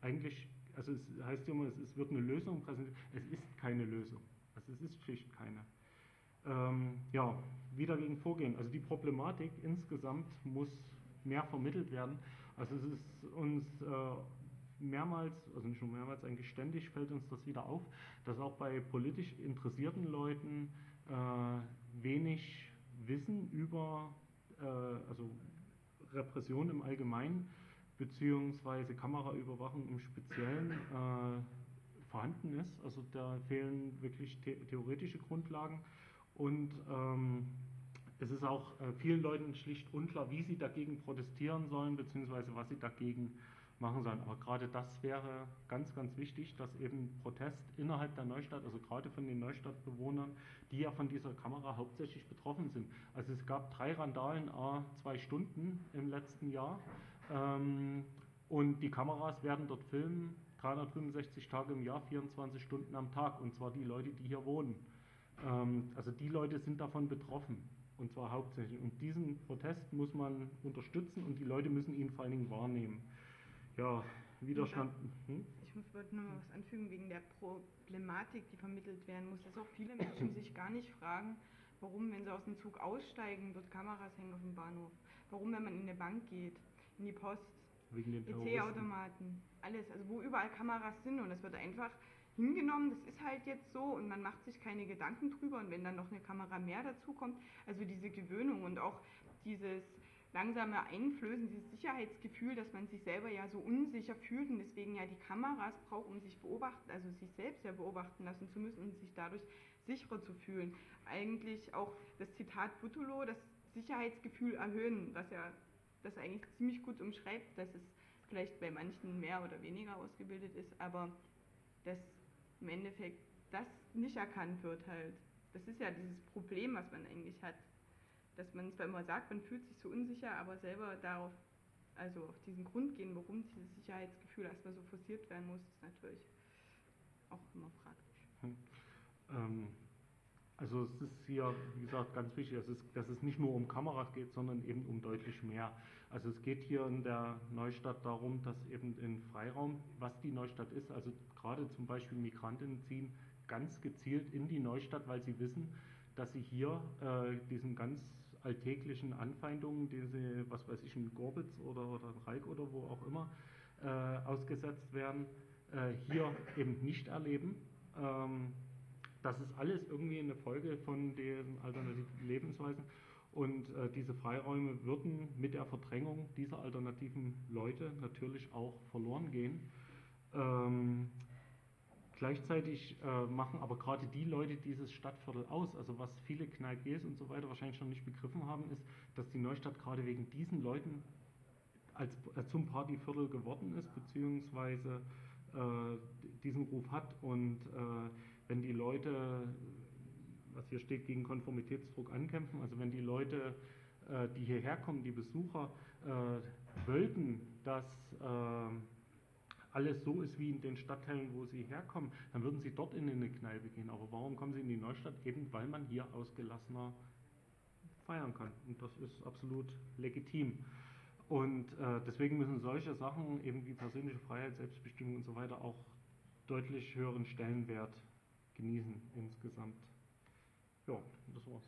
eigentlich, also es heißt immer, es, es wird eine Lösung präsentiert. Es ist keine Lösung. Also es ist schlicht keine ähm, ja, wie dagegen vorgehen. Also die Problematik insgesamt muss mehr vermittelt werden. Also es ist uns äh, mehrmals, also nicht nur mehrmals, eigentlich ständig fällt uns das wieder auf, dass auch bei politisch interessierten Leuten äh, wenig Wissen über, äh, also Repression im Allgemeinen beziehungsweise Kameraüberwachung im Speziellen äh, vorhanden ist. Also da fehlen wirklich the theoretische Grundlagen und ähm, es ist auch äh, vielen Leuten schlicht unklar, wie sie dagegen protestieren sollen, beziehungsweise was sie dagegen machen sollen. Aber gerade das wäre ganz, ganz wichtig, dass eben Protest innerhalb der Neustadt, also gerade von den Neustadtbewohnern, die ja von dieser Kamera hauptsächlich betroffen sind. Also es gab drei Randalen, a zwei Stunden im letzten Jahr. Ähm, und die Kameras werden dort filmen, 365 Tage im Jahr, 24 Stunden am Tag. Und zwar die Leute, die hier wohnen. Ähm, also die Leute sind davon betroffen. Und zwar hauptsächlich. Und diesen Protest muss man unterstützen und die Leute müssen ihn vor allen Dingen wahrnehmen. Ja, Widerstand. Hm? Ich muss wollte nur mal was anfügen wegen der Problematik, die vermittelt werden muss, dass auch viele Menschen sich gar nicht fragen, warum, wenn sie aus dem Zug aussteigen, dort Kameras hängen auf dem Bahnhof. Warum, wenn man in eine Bank geht, in die Post, EC-Automaten, alles, also wo überall Kameras sind und es wird einfach hingenommen, das ist halt jetzt so und man macht sich keine Gedanken drüber und wenn dann noch eine Kamera mehr dazu kommt, also diese Gewöhnung und auch dieses langsame Einflößen, dieses Sicherheitsgefühl, dass man sich selber ja so unsicher fühlt und deswegen ja die Kameras braucht, um sich beobachten, also sich selbst ja beobachten lassen zu müssen und sich dadurch sicherer zu fühlen. Eigentlich auch das Zitat Butulo, das Sicherheitsgefühl erhöhen, was ja das eigentlich ziemlich gut umschreibt, dass es vielleicht bei manchen mehr oder weniger ausgebildet ist, aber dass im Endeffekt das nicht erkannt wird halt. Das ist ja dieses Problem, was man eigentlich hat dass man zwar immer sagt, man fühlt sich so unsicher, aber selber darauf, also auf diesen Grund gehen, warum dieses Sicherheitsgefühl erstmal so forciert werden muss, ist natürlich auch immer fraglich. Hm. Ähm, also es ist hier, wie gesagt, ganz wichtig, dass es, dass es nicht nur um Kameras geht, sondern eben um deutlich mehr. Also es geht hier in der Neustadt darum, dass eben in Freiraum, was die Neustadt ist, also gerade zum Beispiel Migrantinnen ziehen ganz gezielt in die Neustadt, weil sie wissen, dass sie hier äh, diesen ganz alltäglichen Anfeindungen, die sie, was weiß ich, in Gorbitz oder, oder in Reik oder wo auch immer äh, ausgesetzt werden, äh, hier eben nicht erleben. Ähm, das ist alles irgendwie eine Folge von den alternativen Lebensweisen. Und äh, diese Freiräume würden mit der Verdrängung dieser alternativen Leute natürlich auch verloren gehen. Ähm, Gleichzeitig äh, machen aber gerade die Leute dieses Stadtviertel aus, also was viele Kneipiers und so weiter wahrscheinlich schon nicht begriffen haben, ist, dass die Neustadt gerade wegen diesen Leuten als, äh, zum Partyviertel geworden ist, beziehungsweise äh, diesen Ruf hat. Und äh, wenn die Leute, was hier steht, gegen Konformitätsdruck ankämpfen, also wenn die Leute, äh, die hierher kommen, die Besucher, äh, wollten, dass alles so ist wie in den Stadtteilen, wo sie herkommen, dann würden sie dort in eine Kneipe gehen. Aber warum kommen sie in die Neustadt? Eben weil man hier ausgelassener feiern kann. Und das ist absolut legitim. Und äh, deswegen müssen solche Sachen, eben wie persönliche Freiheit, Selbstbestimmung und so weiter, auch deutlich höheren Stellenwert genießen insgesamt. Ja, das war's.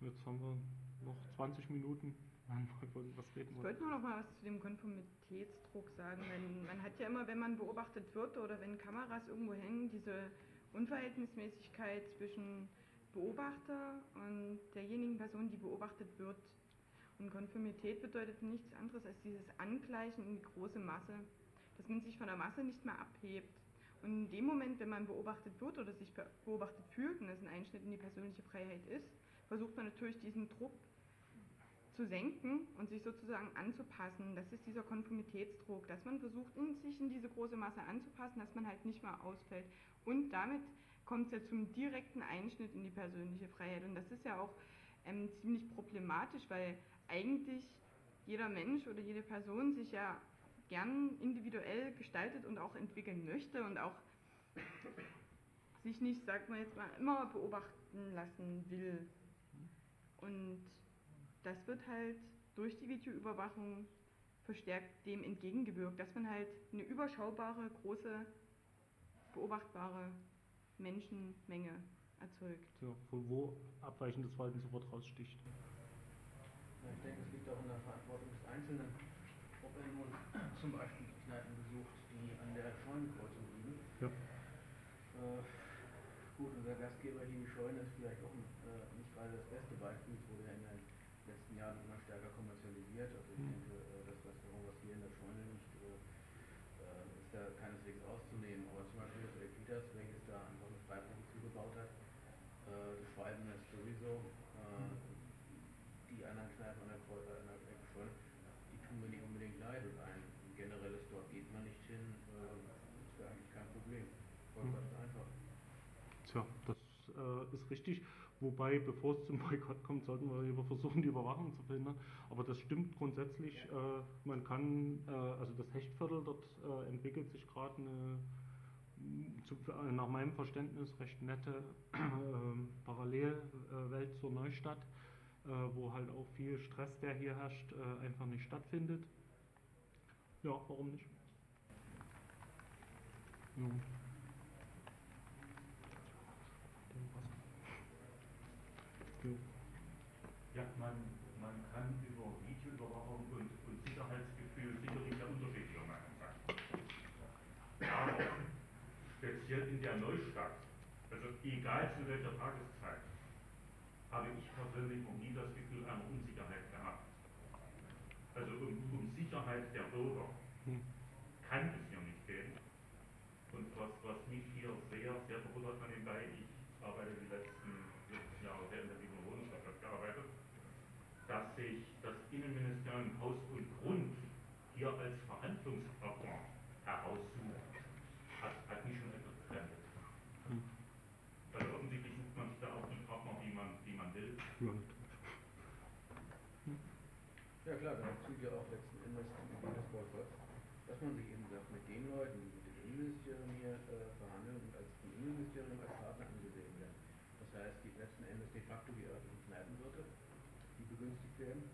Jetzt haben wir noch 20 Minuten. Ich wollte nur noch mal was zu dem Konformitätsdruck sagen. Wenn, man hat ja immer, wenn man beobachtet wird oder wenn Kameras irgendwo hängen, diese Unverhältnismäßigkeit zwischen Beobachter und derjenigen Person, die beobachtet wird. Und Konformität bedeutet nichts anderes als dieses Angleichen in die große Masse, dass man sich von der Masse nicht mehr abhebt. Und in dem Moment, wenn man beobachtet wird oder sich beobachtet fühlt und es ein Einschnitt in die persönliche Freiheit ist, versucht man natürlich diesen Druck zu senken und sich sozusagen anzupassen. Das ist dieser Konformitätsdruck, dass man versucht, sich in diese große Masse anzupassen, dass man halt nicht mehr ausfällt. Und damit kommt es ja zum direkten Einschnitt in die persönliche Freiheit. Und das ist ja auch ähm, ziemlich problematisch, weil eigentlich jeder Mensch oder jede Person sich ja gern individuell gestaltet und auch entwickeln möchte und auch sich nicht, sagt man jetzt mal, immer beobachten lassen will. Und das wird halt durch die Videoüberwachung verstärkt dem entgegengewirkt, dass man halt eine überschaubare, große, beobachtbare Menschenmenge erzeugt. Ja, von wo abweichendes Verhalten sofort raussticht. Ja, ich denke, es liegt auch in der Verantwortung des Einzelnen, ob er nun zum Beispiel Kneipen besucht, die an der Scheunenkreuzung liegen. Ja. Äh, gut, unser Gastgeber hier, die Scheune, ist vielleicht auch äh, nicht gerade das beste Beispiel, wo der in der letzten Jahren immer stärker keineswegs auszunehmen. Aber zum Beispiel das Elpitas, welches da einfach eine Freiburg zugebaut hat, äh, das Schweiben ist sowieso, äh, die anderen Kneipen an der an der Eckschweiz, die tun mir nicht unbedingt leid und ein generelles dort geht man nicht hin, äh, das wäre eigentlich kein Problem. Voll Hm. ganz einfach. Tja, das äh, ist richtig. Wobei, bevor es zum Boykott kommt, sollten wir lieber versuchen, die Überwachung zu verhindern. Aber das stimmt grundsätzlich. Äh, man kann, äh, also das Hechtviertel, dort äh, entwickelt sich gerade eine, mh, zu, äh, nach meinem Verständnis, recht nette äh, Parallelwelt zur Neustadt, äh, wo halt auch viel Stress, der hier herrscht, äh, einfach nicht stattfindet. Ja, warum nicht? Ja. Ja, man, man kann über Videoüberwachung und, und Sicherheitsgefühl sicherlich sehr unterschiedlicher Meinung sein. Aber speziell in der Neustadt, also egal zu welcher Tageszeit, habe ich persönlich noch nie das Gefühl einer Unsicherheit gehabt. Also um, um Sicherheit der Bürger Hm. kann es hier nicht gehen. Und was, was mich hier sehr, sehr verwundert an nebenbei, ich arbeite die letzten 40 Jahre sehr intensiv in der Wohnungswirtschaft gearbeitet, dass sich das Innenministerium Haus und Grund hier als Verhandlungspartner heraussucht, hat, hat mich schon etwas befremdet. Hm. Also offensichtlich sucht man sich da auch die Partner, die man, die man will. Ja, Ja klar, da zieht ja auch letzten Endes die Idee des Boykotts, dass man sich eben sagt, mit den Leuten, die mit dem Innenministerium hier äh, verhandeln und als vom Innenministerium als Partner angesehen werden. Das heißt, die letzten Endes de facto die örtlichen Kneipenwirte, die begünstigt werden,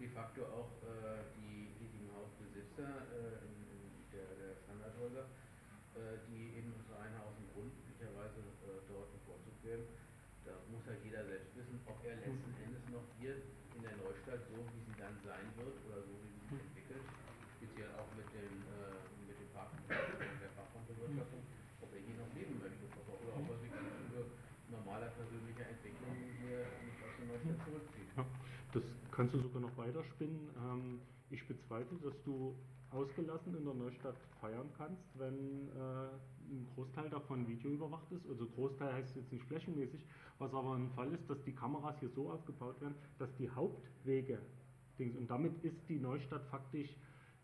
de facto auch äh, die hiesigen Hausbesitzer äh, in, in der, der Standardhäuser, äh, die eben unter Reihenhaus und Grund üblicherweise äh, dort bevorzugt werden. Da muss halt jeder selbst wissen, ob er letzten Endes noch hier in der Neustadt, so wie sie dann sein wird oder so wie sie sich entwickelt, speziell auch mit dem, äh, mit dem Park der Fachraumebewirtschaftung, ob er hier noch leben möchte oder ob er sich im Zuge normaler persönlicher Entwicklung hier nicht aus der Neustadt zurückzieht. Ja, das kannst du sogar noch weiterspinnen. Ähm, ich bezweifle, dass du ausgelassen in der Neustadt feiern kannst, wenn äh, ein Großteil davon videoüberwacht ist. Also Großteil heißt jetzt nicht flächenmäßig, was aber ein Fall ist, dass die Kameras hier so aufgebaut werden, dass die Hauptwege, und damit ist die Neustadt faktisch,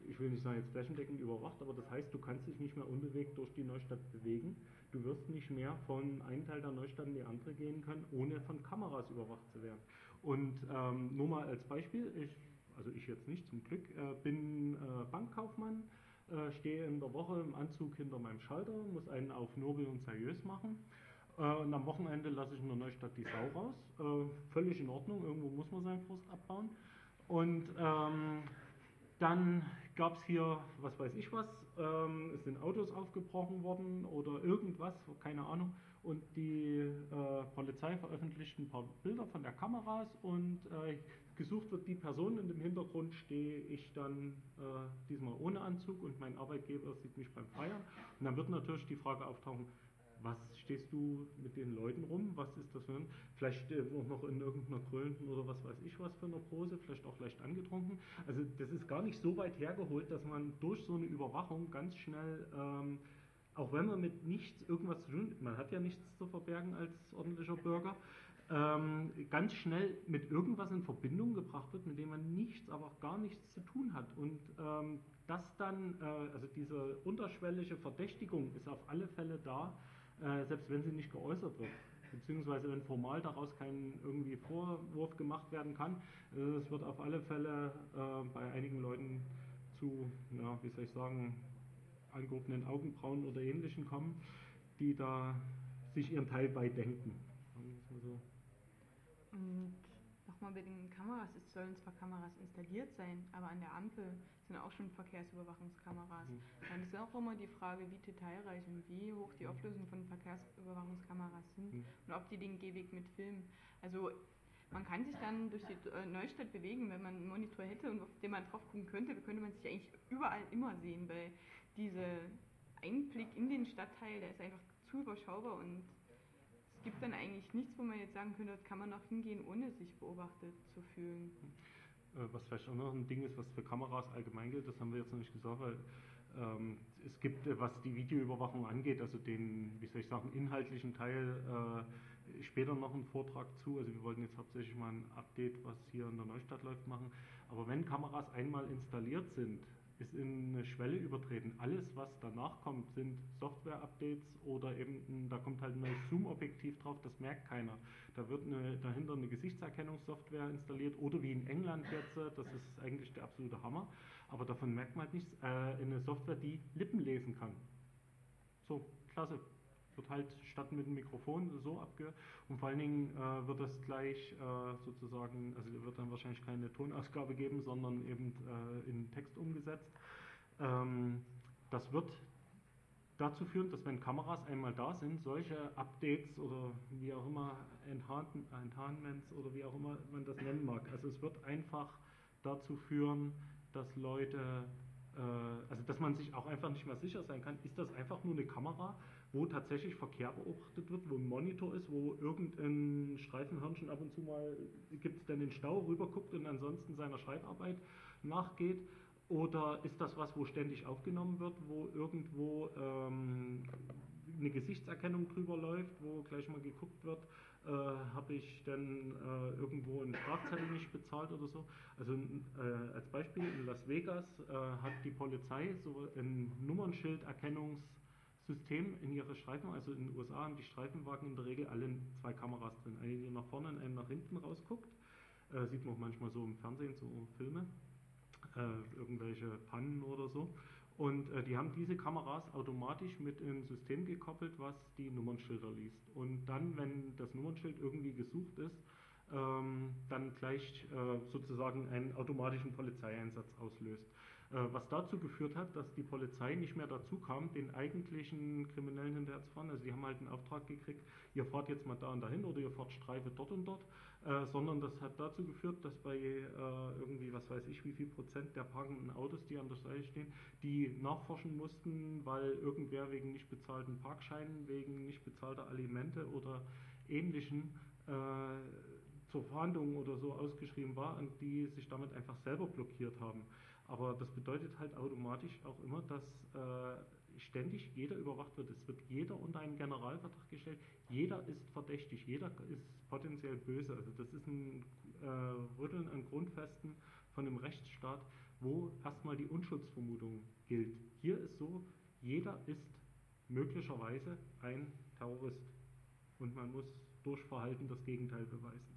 ich will nicht sagen jetzt flächendeckend überwacht, aber das heißt, du kannst dich nicht mehr unbewegt durch die Neustadt bewegen. Du wirst nicht mehr von einem Teil der Neustadt in die andere gehen können, ohne von Kameras überwacht zu werden. Und ähm, nur mal als Beispiel, ich, also ich jetzt nicht zum Glück, äh, bin äh, Bankkaufmann, äh, stehe in der Woche im Anzug hinter meinem Schalter, muss einen auf nobel und seriös machen. Äh, und am Wochenende lasse ich in der Neustadt die Sau raus. Äh, völlig in Ordnung, irgendwo muss man seinen Frust abbauen. Und ähm, dann gab es hier, was weiß ich was, ähm, es sind Autos aufgebrochen worden oder irgendwas, keine Ahnung. Und die äh, Polizei veröffentlicht ein paar Bilder von der Kameras und äh, gesucht wird die Person. Und im Hintergrund stehe ich dann äh, diesmal ohne Anzug und mein Arbeitgeber sieht mich beim Feiern. Und dann wird natürlich die Frage auftauchen, was stehst du mit den Leuten rum? Was ist das für ein? Vielleicht äh, auch noch in irgendeiner grölenden oder was weiß ich was für einer Pose, vielleicht auch leicht angetrunken. Also das ist gar nicht so weit hergeholt, dass man durch so eine Überwachung ganz schnell, ähm, auch wenn man mit nichts irgendwas zu tun, man hat ja nichts zu verbergen als ordentlicher Bürger, ähm, ganz schnell mit irgendwas in Verbindung gebracht wird, mit dem man nichts, aber auch gar nichts zu tun hat. Und ähm, das dann, äh, also diese unterschwellige Verdächtigung ist auf alle Fälle da, äh, selbst wenn sie nicht geäußert wird. Beziehungsweise wenn formal daraus kein irgendwie Vorwurf gemacht werden kann. Äh, Es wird auf alle Fälle äh, bei einigen Leuten zu, ja, wie soll ich sagen, angehobenen Augenbrauen oder ähnlichen kommen, die da sich ihren Teil bei denken. So. Und nochmal bei den Kameras, es sollen zwar Kameras installiert sein, aber an der Ampel sind auch schon Verkehrsüberwachungskameras. Mhm. Dann ist auch immer die Frage, wie detailreich und wie hoch die Auflösung von Verkehrsüberwachungskameras sind Mhm. und ob die den Gehweg mit filmen. Also man kann sich dann durch die äh, Neustadt bewegen, wenn man einen Monitor hätte und auf den man drauf gucken könnte, könnte man sich eigentlich überall immer sehen, weil dieser Einblick in den Stadtteil, der ist einfach zu überschaubar und es gibt dann eigentlich nichts, wo man jetzt sagen könnte, kann man noch hingehen, ohne sich beobachtet zu fühlen. Äh, Was vielleicht auch noch ein Ding ist, was für Kameras allgemein gilt, das haben wir jetzt noch nicht gesagt, weil ähm, es gibt, äh, was die Videoüberwachung angeht, also den, wie soll ich sagen, inhaltlichen Teil, äh, später noch einen Vortrag zu. Also wir wollten jetzt hauptsächlich mal ein Update, was hier in der Neustadt läuft, machen. Aber wenn Kameras einmal installiert sind, ist in eine Schwelle übertreten. Alles, was danach kommt, sind Software-Updates oder eben, da kommt halt ein neues Zoom-Objektiv drauf, das merkt keiner. Da wird eine, dahinter eine Gesichtserkennungssoftware installiert oder wie in England jetzt, das ist eigentlich der absolute Hammer, aber davon merkt man halt nichts, äh, eine Software, die Lippen lesen kann. So, klasse. Wird halt statt mit dem Mikrofon so abgehört und vor allen Dingen äh, wird das gleich äh, sozusagen, also wird dann wahrscheinlich keine Tonausgabe geben, sondern eben äh, in Text umgesetzt. Ähm, das wird dazu führen, dass wenn Kameras einmal da sind, solche Updates oder wie auch immer Enhancements oder wie auch immer man das nennen mag, also es wird einfach dazu führen, dass Leute, äh, also dass man sich auch einfach nicht mehr sicher sein kann, ist das einfach nur eine Kamera, wo tatsächlich Verkehr beobachtet wird, wo ein Monitor ist, wo irgendein Streifenhörnchen ab und zu mal gibt es dann den Stau rüberguckt und ansonsten seiner Schreibarbeit nachgeht. Oder ist das was, wo ständig aufgenommen wird, wo irgendwo ähm, eine Gesichtserkennung drüber läuft, wo gleich mal geguckt wird, äh, habe ich denn äh, irgendwo einen Strafzettel nicht bezahlt oder so. Also äh, als Beispiel in Las Vegas äh, hat die Polizei so ein Nummernschilderkennungs System in ihre Streifen, also in den USA haben die Streifenwagen in der Regel alle zwei Kameras drin. Eine, die nach vorne und eine nach hinten rausguckt. Äh, sieht man auch manchmal so im Fernsehen, so Filme, äh, irgendwelche Pannen oder so. Und äh, die haben diese Kameras automatisch mit einem System gekoppelt, was die Nummernschilder liest. Und dann, wenn das Nummernschild irgendwie gesucht ist, ähm, dann gleich äh, sozusagen einen automatischen Polizeieinsatz auslöst. Äh, was dazu geführt hat, dass die Polizei nicht mehr dazu kam, den eigentlichen Kriminellen hinterher zu fahren. Also die haben halt einen Auftrag gekriegt, ihr fahrt jetzt mal da und dahin oder ihr fahrt Streife dort und dort, äh, sondern das hat dazu geführt, dass bei äh, irgendwie, was weiß ich, wie viel Prozent der parkenden Autos, die an der Seite stehen, die nachforschen mussten, weil irgendwer wegen nicht bezahlten Parkscheinen, wegen nicht bezahlter Alimente oder ähnlichen äh, zur Verhandlung oder so ausgeschrieben war und die sich damit einfach selber blockiert haben. Aber das bedeutet halt automatisch auch immer, dass äh, ständig jeder überwacht wird. Es wird jeder unter einen Generalvertrag gestellt. Jeder ist verdächtig, jeder ist potenziell böse. Also das ist ein äh, Rütteln an Grundfesten von einem Rechtsstaat, wo erstmal die Unschuldsvermutung gilt. Hier ist so, jeder ist möglicherweise ein Terrorist. Und man muss durch Verhalten das Gegenteil beweisen.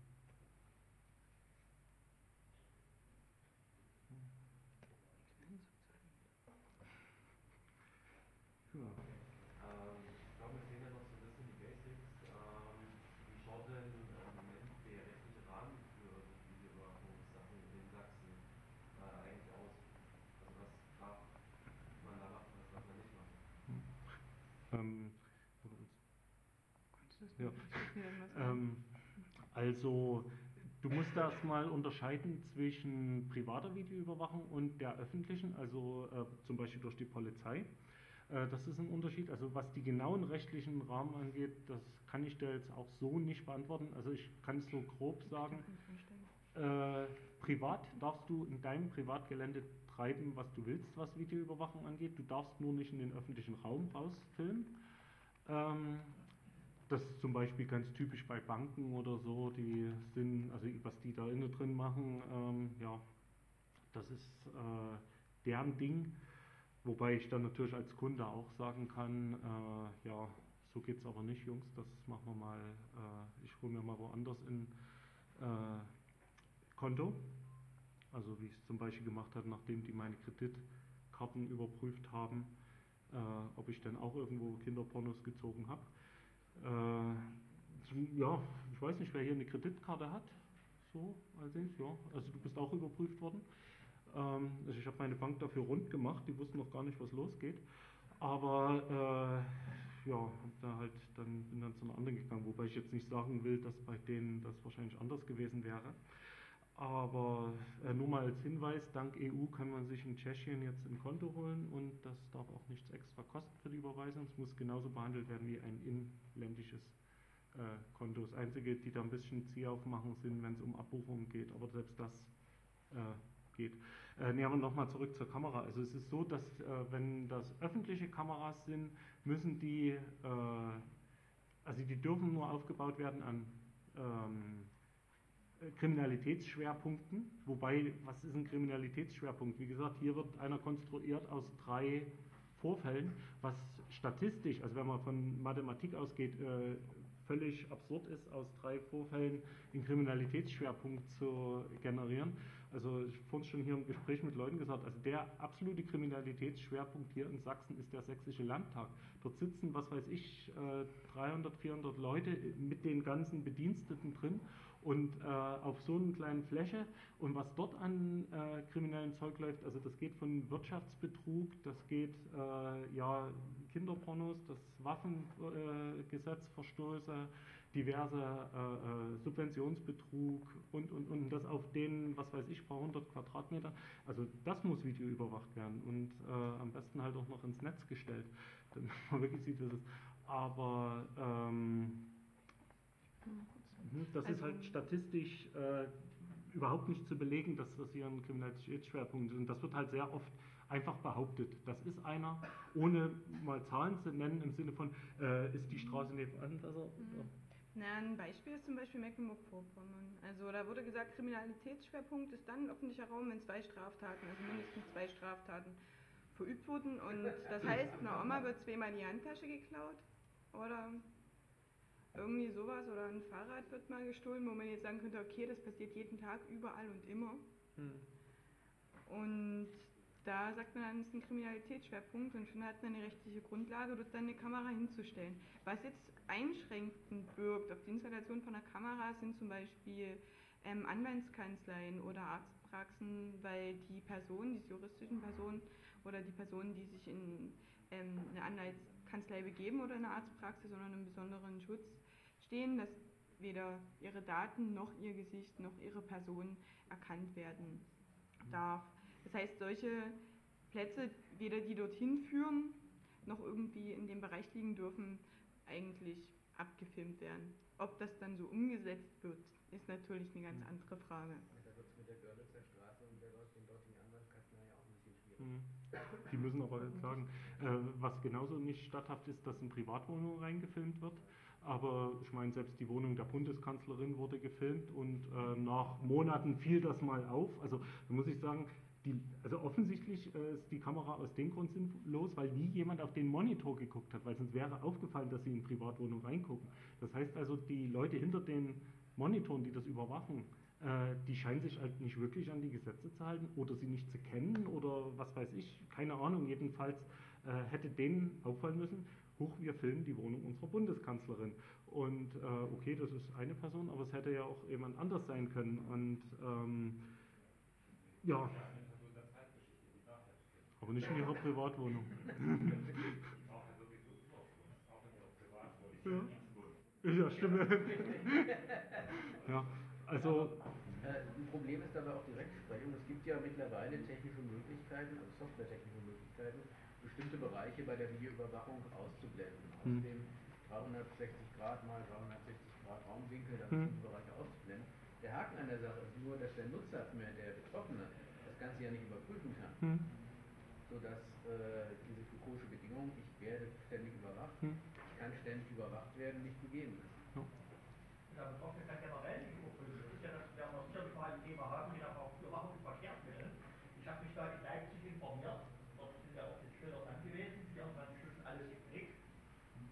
Also du musst erstmal unterscheiden zwischen privater Videoüberwachung und der öffentlichen, also äh, zum Beispiel durch die Polizei. Äh, das ist ein Unterschied. Also was die genauen rechtlichen Rahmen angeht, das kann ich dir jetzt auch so nicht beantworten. Also ich kann es so grob sagen. Äh, privat darfst du in deinem Privatgelände treiben, was du willst, was Videoüberwachung angeht. Du darfst nur nicht in den öffentlichen Raum rausfilmen. Ähm, das ist zum Beispiel ganz typisch bei Banken oder so, die sind, also was die da innen drin machen, ähm, ja, das ist äh, deren Ding. Wobei ich dann natürlich als Kunde auch sagen kann, äh, ja, so geht es aber nicht, Jungs, das machen wir mal, äh, ich hole mir mal woanders ein äh, Konto. Also wie ich es zum Beispiel gemacht habe, nachdem die meine Kreditkarten überprüft haben, äh, ob ich dann auch irgendwo Kinderpornos gezogen habe. Äh, ja, ich weiß nicht, wer hier eine Kreditkarte hat. So, allerdings, ja. Also du bist auch überprüft worden. Ähm, also ich habe meine Bank dafür rund gemacht, die wussten noch gar nicht, was losgeht. Aber äh, ja, da halt dann, bin dann zu einer anderen gegangen, wobei ich jetzt nicht sagen will, dass bei denen das wahrscheinlich anders gewesen wäre. Aber äh, nur mal als Hinweis, dank EU kann man sich in Tschechien jetzt ein Konto holen und das darf auch nichts extra kosten für die Überweisung. Es muss genauso behandelt werden wie ein inländisches äh, Konto. Das Einzige, die da ein bisschen Ziehauf machen, sind, wenn es um Abbuchungen geht, aber selbst das äh, geht. Äh, nee, aber nochmal zurück zur Kamera. Also es ist so, dass äh, wenn das öffentliche Kameras sind, müssen die, äh, also die dürfen nur aufgebaut werden an ähm, Kriminalitätsschwerpunkten. Wobei, was ist ein Kriminalitätsschwerpunkt? Wie gesagt, hier wird einer konstruiert aus drei Vorfällen, was statistisch, also wenn man von Mathematik ausgeht, äh, völlig absurd ist, aus drei Vorfällen den Kriminalitätsschwerpunkt zu generieren. Also ich vorhin schon hier im Gespräch mit Leuten gesagt, also der absolute Kriminalitätsschwerpunkt hier in Sachsen ist der Sächsische Landtag. Dort sitzen, was weiß ich, 300, äh, 400 Leute mit den ganzen Bediensteten drin und äh, auf so einer kleinen Fläche und was dort an äh, kriminellen Zeug läuft, also das geht von Wirtschaftsbetrug, das geht äh, ja Kinderpornos, das Waffengesetzverstöße, äh, diverse äh, äh, Subventionsbetrug und, und, und das auf den, was weiß ich, paar hundert Quadratmeter. Also das muss Video überwacht werden und äh, am besten halt auch noch ins Netz gestellt, damit man wirklich sieht, was es ist. Aber ähm, mhm, das also, ist halt statistisch äh, überhaupt nicht zu belegen, dass das hier ein Kriminalitätsschwerpunkt ist. Und das wird halt sehr oft einfach behauptet, das ist einer, ohne mal Zahlen zu nennen, im Sinne von, äh, ist die Straße nebenan besser? Mhm. Na, ein Beispiel ist zum Beispiel Mecklenburg-Vorpommern. Also da wurde gesagt, Kriminalitätsschwerpunkt ist dann ein öffentlicher Raum, wenn zwei Straftaten, also mindestens zwei Straftaten verübt wurden. Und das heißt, einer Oma wird zweimal die Handtasche geklaut oder irgendwie sowas oder ein Fahrrad wird mal gestohlen, wo man jetzt sagen könnte, okay, das passiert jeden Tag, überall und immer. Hm. Und da sagt man dann, es ist ein Kriminalitätsschwerpunkt und schon hat man eine rechtliche Grundlage, dort dann eine Kamera hinzustellen. Was jetzt einschränkend wirkt auf die Installation von einer Kamera sind zum Beispiel ähm, Anwaltskanzleien oder Arztpraxen, weil die Personen, die juristischen Personen oder die Personen, die sich in ähm, eine Anwaltskanzlei begeben oder eine Arztpraxis oder einen besonderen Schutz stehen, dass weder ihre Daten noch ihr Gesicht noch ihre Person erkannt werden darf. Das heißt, solche Plätze, weder die dorthin führen, noch irgendwie in dem Bereich liegen dürfen, eigentlich abgefilmt werden. Ob das dann so umgesetzt wird, ist natürlich eine ganz andere Frage. Da wird es mit der Görlitzer Straße und der dortigen Anwaltskanzlei ja auch ein bisschen schwierig. Mhm. Die müssen aber sagen, äh, was genauso nicht statthaft ist, dass in Privatwohnungen reingefilmt wird. Aber ich meine, selbst die Wohnung der Bundeskanzlerin wurde gefilmt und äh, nach Monaten fiel das mal auf. Also da muss ich sagen, die, also offensichtlich äh, ist die Kamera aus dem Grund sinnlos, weil nie jemand auf den Monitor geguckt hat, weil sonst wäre aufgefallen, dass sie in Privatwohnung reingucken. Das heißt also, die Leute hinter den Monitoren, die das überwachen, äh, die scheinen sich halt nicht wirklich an die Gesetze zu halten oder sie nicht zu kennen oder was weiß ich, keine Ahnung. Jedenfalls äh, hätte denen auffallen müssen, hoch, wir filmen die Wohnung unserer Bundeskanzlerin. Und äh, okay, das ist eine Person, aber es hätte ja auch jemand anders sein können. Und ähm, ja. Aber nicht in ihrer Privatwohnung. ja. ja, stimmt. ja, also. Ein Problem ist dabei auch die Rechtsprechung. Es gibt ja mittlerweile technische Möglichkeiten, also softwaretechnische Möglichkeiten, bestimmte Bereiche bei der Videoüberwachung auszublenden. Hm. Aus dem 360 Grad mal 360 Grad Raumwinkel, da hm. bestimmte Bereiche auszublenden. Der Haken an der Sache ist nur, dass der Nutzer, mehr der Betroffene, das Ganze ja nicht überprüfen kann. Hm sodass äh, diese Foucault'sche Bedingung, ich werde ständig überwacht, hm. ich kann ständig überwacht werden, nicht gegeben ist. Ja. Ja, das ist ja generell nicht überprüfen. Das ist ja, das werden wir sicherlich mal ein Thema haben, wie das auch Überwachung verkehrt wird. Ich habe mich da in Leipzig informiert, dort sind ja auch die Schilder angewiesen, 24 Stunden alles im Blick.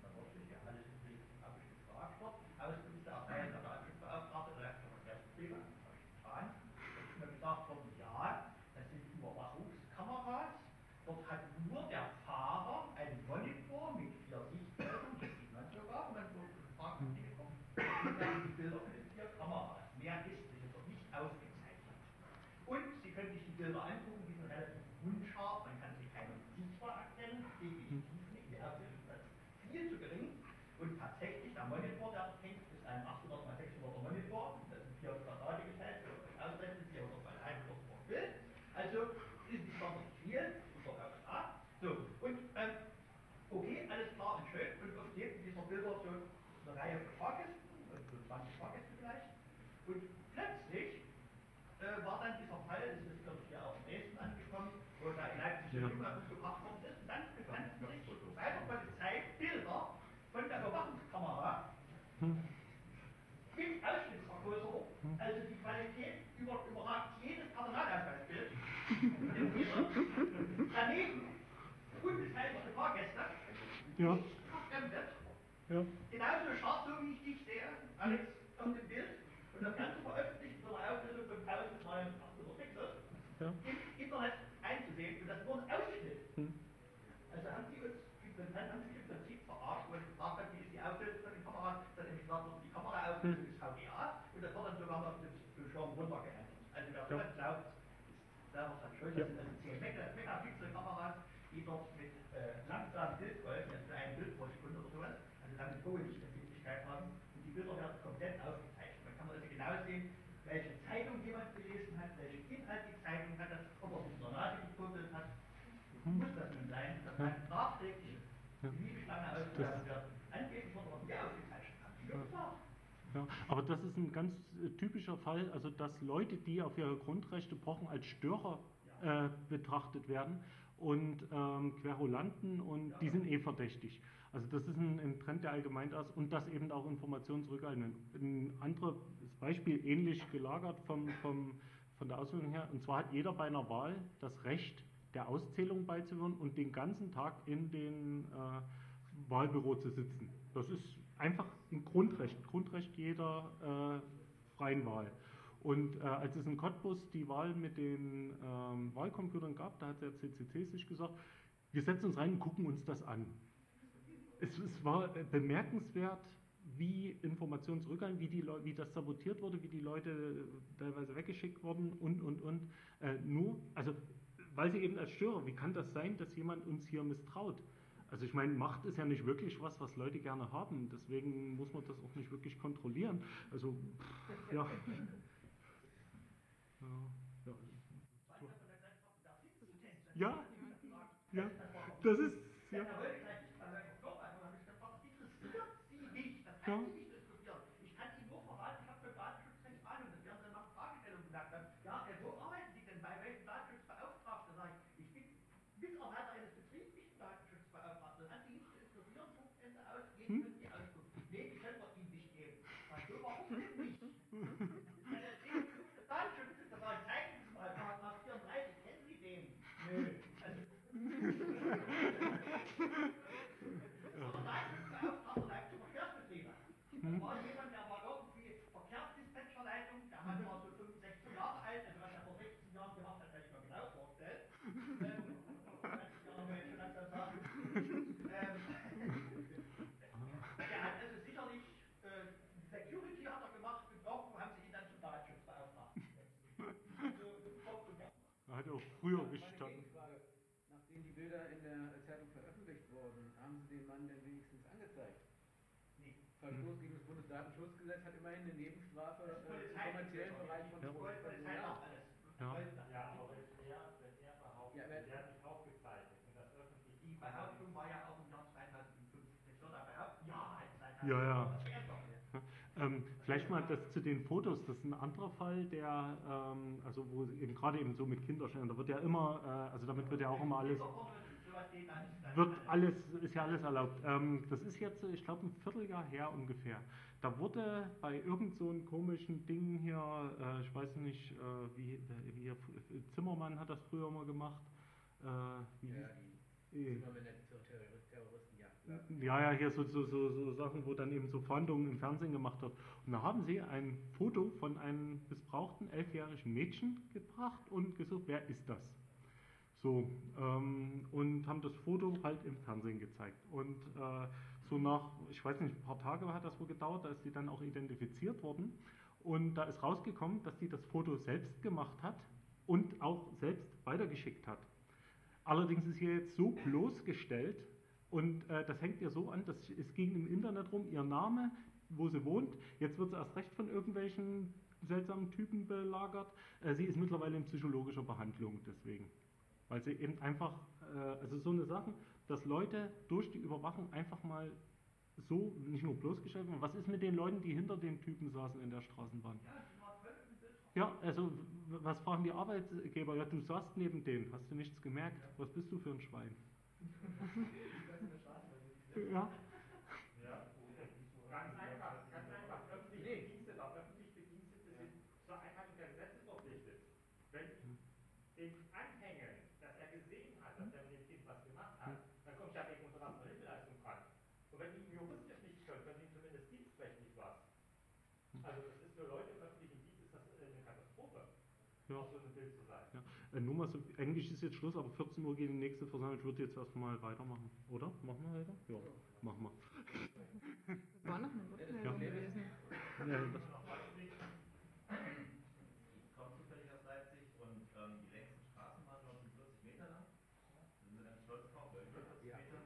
Da wird sich ja alles im Blick, habe ich gefragt dort. Auskunft erteilt der Datenschutzbeauftragte, der hat schon das Thema getan. Da ist mir gesagt worden, ja, das sind Überwachungskameras, dort hat nur der Ja. verfremdet. Ja. Genauso scharf, so wie ich dich sehe, Alex, auf dem Bild. Und das Ganze veröffentlicht zur Auflösung von 1800 Ja. im Internet einzusehen. Und das ist nur ein Ausschnitt. Hm. Also haben die uns haben sie im Prinzip verarscht, weil ich gefragt habe, wie ist die Auflösung von den Kameras, dann habe ich gesagt, die Kameraauflösung ist VGA und das wird dann sogar noch mit Bildschirm runtergeändert. Also wer sowas glaubt, ist selber dran schuld. Das sind also 10 Mega- Megapixel-Kameras, die dort mit äh, langsamen Bildfolgen, also für ein Bild pro Sekunde oder sowas, also damit hohe Lichtempfindlichkeit haben und die Bilder werden komplett aufgezeichnet. Man kann also genau sehen, welche Zeitung jemand gelesen hat, welchen Inhalt die Zeitung hat, ob er sich in der Nase gefummelt hat. Muss das nun sein, dass man nachträglich beliebig lange Ausgaben werden angeblich wird aber wir ausgezeichnet haben. Ja, klar. Ja, aber das ist ein ganz äh, typischer Fall, also dass Leute, die auf ihre Grundrechte pochen, als Störer äh, betrachtet werden und ähm, Querulanten und die sind eh verdächtig. Also das ist ein, ein Trend, der allgemein da ist und dass eben auch Informationen zurückhalten. Ein anderes Beispiel, ähnlich gelagert vom, vom, von der Ausführung her, und zwar hat jeder bei einer Wahl das Recht, der Auszählung beizuwohnen und den ganzen Tag in den äh, Wahlbüro zu sitzen. Das ist einfach ein Grundrecht, Grundrecht jeder äh, freien Wahl. Und äh, als es in Cottbus die Wahl mit den ähm, Wahlcomputern gab, da hat der CCC sich gesagt, wir setzen uns rein und gucken uns das an. Es, es war äh, bemerkenswert, wie Informationen zurückhalten, wie, wie das sabotiert wurde, wie die Leute äh, teilweise weggeschickt wurden und, und, und. Äh, nur, also, weil sie eben als Störer, wie kann das sein, dass jemand uns hier misstraut? Also ich meine, Macht ist ja nicht wirklich was, was Leute gerne haben. Deswegen muss man das auch nicht wirklich kontrollieren. Also, pff, ja. Ja, ja. Ja, das ist, ja. Da wollte ich gleich nicht mal sagen, doch, also habe ich gefragt, interessiert Sie nicht? Das Ja. kann Sie nicht interessieren. Ich kann Ihnen nur verraten, ich habe für Datenschutzrecht Ahnung. Das werden dann nach Fragestellungen gesagt haben. Ja, äh, wo arbeiten Sie denn bei welchem Datenschutzbeauftragten? Sag ich, ich bin Mitarbeiter eines betrieblichen Datenschutzbeauftragten. Das hat Sie nicht zu interessieren. Punkt, Ende aus. Geben Hm? können Sie Auskunft. Nee, die können wir Ihnen nicht geben. Sag ich, so, warum denn nicht? Wenn er zehn Minuten Datenschutz ist, da sag ich, zeigen Sie es mal, Paragraph 34, kennen Sie den? Nö. Also, Datenschutzbeauftragter Leipzig Verkehrsbetriebe. Da war jemand, der war irgendwie Verkehrsdispatcherleitung, der Mann war so 65 Jahre alt, also was er vor 16 Jahren gemacht hat, kann ich mir genau vorstellen. Ähm, 20 Jahre wollte ich schon langsam sagen. Ähm, der hat also sicherlich äh, Security hat er gemacht und irgendwo haben sie ihn dann zum Datenschutzbeauftragten. Also, Kopf und Kopf. Er hat auch früher gestanden. Nachdem die Bilder in der Zeitung veröffentlicht wurden, haben Sie den Mann denn wenigstens angezeigt? Nee. Verstoß gegen das Bundesdatenschutzgesetz hat immerhin eine Nebenstrafe Das äh, im kommerziellen Bereich von Ja. Alles. Ja. Ja, aber wenn er, wenn er behauptet, Ja, wenn- sie werden nicht aufgezeichnet und das öffentlich Die Behauptung war ja auch im Jahr 2005. Ich würde behaupten, ja, als 2005. Ja, ja. Ähm, vielleicht mal das zu den Fotos, das ist ein anderer Fall, der, ähm, also wo eben gerade eben so mit Kinderschändern, da wird ja immer, äh, also damit wird ja auch immer alles, wird alles, ist ja alles erlaubt. Ähm, das ist jetzt, ich glaube, ein Vierteljahr her ungefähr. Da wurde bei irgend so einem komischen Ding hier, äh, ich weiß nicht, äh, wie, wie Zimmermann hat das früher mal gemacht. Äh, wie Ja, die Zimmermänner, die zur Terrorist-. Ja, ja, hier so, so, so, so Sachen, wo dann eben so Fahndungen im Fernsehen gemacht wird. Und da haben sie ein Foto von einem missbrauchten elfjährigen Mädchen gebracht und gesucht, wer ist das? So, ähm, und haben das Foto halt im Fernsehen gezeigt. Und äh, so nach, ich weiß nicht, ein paar Tage hat das wohl gedauert, da ist sie dann auch identifiziert worden. Und da ist rausgekommen, dass sie das Foto selbst gemacht hat und auch selbst weitergeschickt hat. Allerdings ist hier jetzt so bloßgestellt und äh, das hängt ihr so an, dass es ging im Internet rum, ihr Name, wo sie wohnt. Jetzt wird sie erst recht von irgendwelchen seltsamen Typen belagert. Äh, sie ist mittlerweile in psychologischer Behandlung deswegen. Weil sie eben einfach, äh, also so eine Sache, dass Leute durch die Überwachung einfach mal so nicht nur bloßgestellt werden. Was ist mit den Leuten, die hinter dem Typen saßen in der Straßenbahn? Ja, also was fragen die Arbeitgeber? Ja, du saßt neben denen, hast du nichts gemerkt? Was bist du für ein Schwein? ja. Ja, ganz einfach, ganz einfach. Öffentliche Bedienstete, auch öffentliche Bedienstete sind zur Einhaltung der Gesetze verpflichtet. Wenn dem anhängen, dass er gesehen hat, dass er mit dem Kind was gemacht hat, dann kommt ja wegen Unterlassung der Hilfeleistung frei. Also das ist für Leute im öffentlichen Dienst ist das äh, eine Katastrophe, Ja. auf so einem Bild zu sein. Ja. Äh, nur mal so, eigentlich ist jetzt Schluss, aber 14 Uhr geht die nächste Versammlung. Ich würde jetzt erstmal weitermachen. Oder? Machen wir weiter? Ja, machen wir. Das war noch eine Rückmeldung Ja. gewesen. Ja, das, Ich komme zufällig aus Leipzig und ähm, die längsten Straßenbahnen dort sind 40 Meter lang. Da sind wir ganz stolz drauf, weil über 40 Ja. Meter.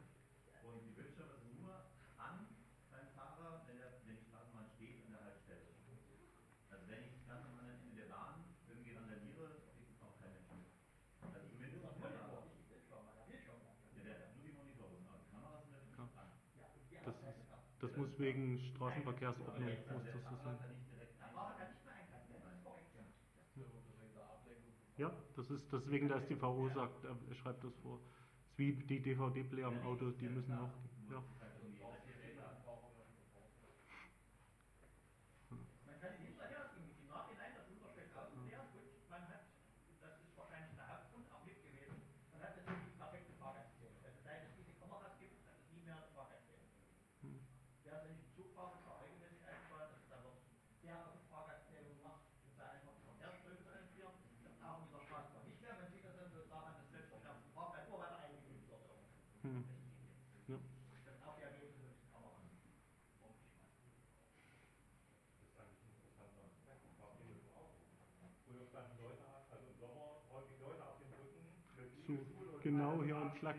Und die Bildschirme sind nur an beim Fahrer, wenn, der, wenn die Straßenbahn steht an der Haltestelle. Also wenn ich ganz am anderen Ende der Bahn irgendwie randaliere, kriegt es auch kein Mensch mit. Also zumindest Nur auf noch der Monitor, Bahn. nicht die Bildschirme, der Bildschirm. Ja, der, nur die Monitore sind aus. Kameras sind natürlich Ja. nicht dran. Ja, und die das, anderen ist, Muss wegen Straßenverkehrsordnung muss der das so sein. Der ist ja. Das ist deswegen, da ist die VO sagt, er er schreibt das vor. Das ist wie die DVD-Player im Auto, die müssen auch. Ja. Man kann es hinterher im im Nachhinein das Unterschied aufklären und man hat, das ist wahrscheinlich der Hauptgrund auch mit gewesen, man hat natürlich die perfekte Fahrgastzählung. Also seit es diese Kameras gibt, hat es nie mehr eine Fahrgastzählung. Hm. Wer sich im Zug fährt, ist auch regelmäßig eingebaut, also da wird sehr oft Fahrgastzählung gemacht, um da einfach die Verkehrsströme zu entführen. Das brauchen die der Straßenbahn nicht mehr, man sieht das dann so daran, dass selbst der ganze Fahrplan nur weiter eingefügt wird. Hm. Ja. Das ist auch die Ergebnisse des Kameras. ordentlich machen. Das ist eigentlich ein interessanter Fakt. Himmel vor Augen. Früher standen Leute, also im Sommer häufig Leute auf dem Rücken mit So, Liegestuhl und genau hier am. Schlag.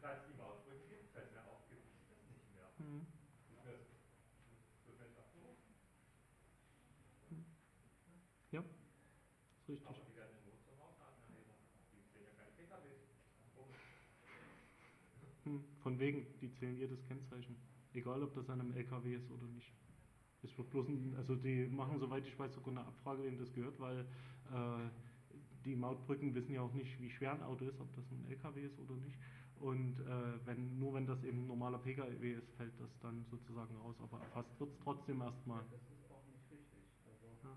Seit es die Mautbrücke gibt, fällt mir auf, gibt es das nicht mehr. Hm. Ist abgehoben? Ja, ist richtig. Aber die werden in Not zum Hausarzt. Die sehen ja keine PKWs. Hm. Von wegen, die zählen jedes Kennzeichen. Egal, ob das an einem LKW ist oder nicht. Es wird bloß ein, also die machen, soweit ich weiß, sogar eine Abfrage, wem das gehört, weil äh, die Mautbrücken wissen ja auch nicht, wie schwer ein Auto ist, ob das ein LKW ist oder nicht. Und äh, wenn, nur wenn das eben ein normaler PKW ist, fällt das dann sozusagen raus. Aber erfasst wird es trotzdem erstmal. Das ist auch nicht richtig. Also, Ja.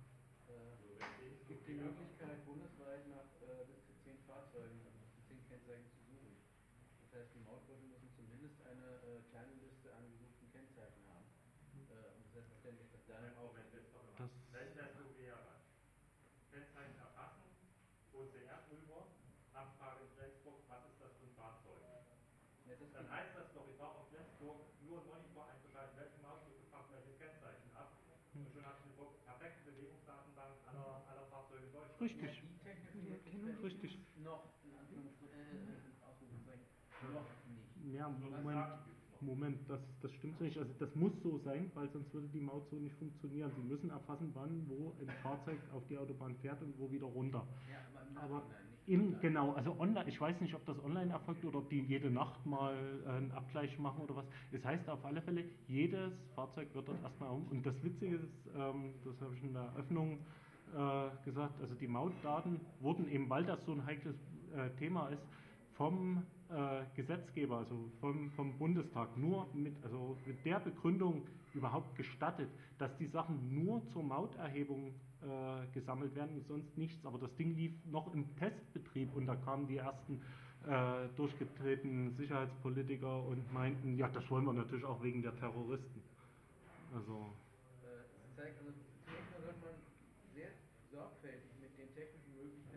äh, es gibt die Möglichkeit, bundesweit nach äh, bis zu zehn Fahrzeugen, also bis zu zehn Kennzeichen zu suchen. Das heißt, die Mautbrücken müssen zumindest eine äh, kleine Liste an gesuchten Kennzeichen haben. Äh, und das heißt letztendlich, dass dann auch Moment, jetzt noch Das- mal. Wenn das so wäre, Kennzeichen erfassen, OCR drüber, Abfrage in Flensburg, was ist das für ein Fahrzeug? Ja, das Dann heißt das doch, ich brauche auf Flensburg nur einen Monitor einzuschalten, welche Mautbrücke fragt welches Kennzeichen ab. Und schon habe ich eine perfekte Bewegungsdatenbank aller, aller Fahrzeuge in Deutschland. Richtig. die technischen Die Erkennung. Möglichkeiten Richtig. gibt's noch, in Anführungsstrichen, äh, in Ausrufezeichen, noch nicht. Ja, das Moment. Moment, das, das stimmt so nicht. Also das muss so sein, weil sonst würde die Maut so nicht funktionieren. Sie müssen erfassen, wann, wo ein Fahrzeug auf die Autobahn fährt und wo wieder runter. Ja, aber Aber in, genau, also online, ich weiß nicht, ob das online erfolgt oder ob die jede Nacht mal äh, einen Abgleich machen oder was. Es heißt auf alle Fälle, jedes Fahrzeug wird dort erstmal um. Und das Witzige ist, ähm, das habe ich in der Eröffnung äh, gesagt, also die Mautdaten wurden eben, weil das so ein heikles äh, Thema ist, vom äh, Gesetzgeber, also vom, vom Bundestag, nur mit, also mit der Begründung überhaupt gestattet, dass die Sachen nur zur Mauterhebung äh, gesammelt werden und sonst nichts. Aber das Ding lief noch im Testbetrieb und da kamen die ersten äh, durchgetretenen Sicherheitspolitiker und meinten, ja, das wollen wir natürlich auch wegen der Terroristen. Also, Äh, es zeigt, also zunächst mal sollte man sehr sorgfältig mit den technischen Möglichkeiten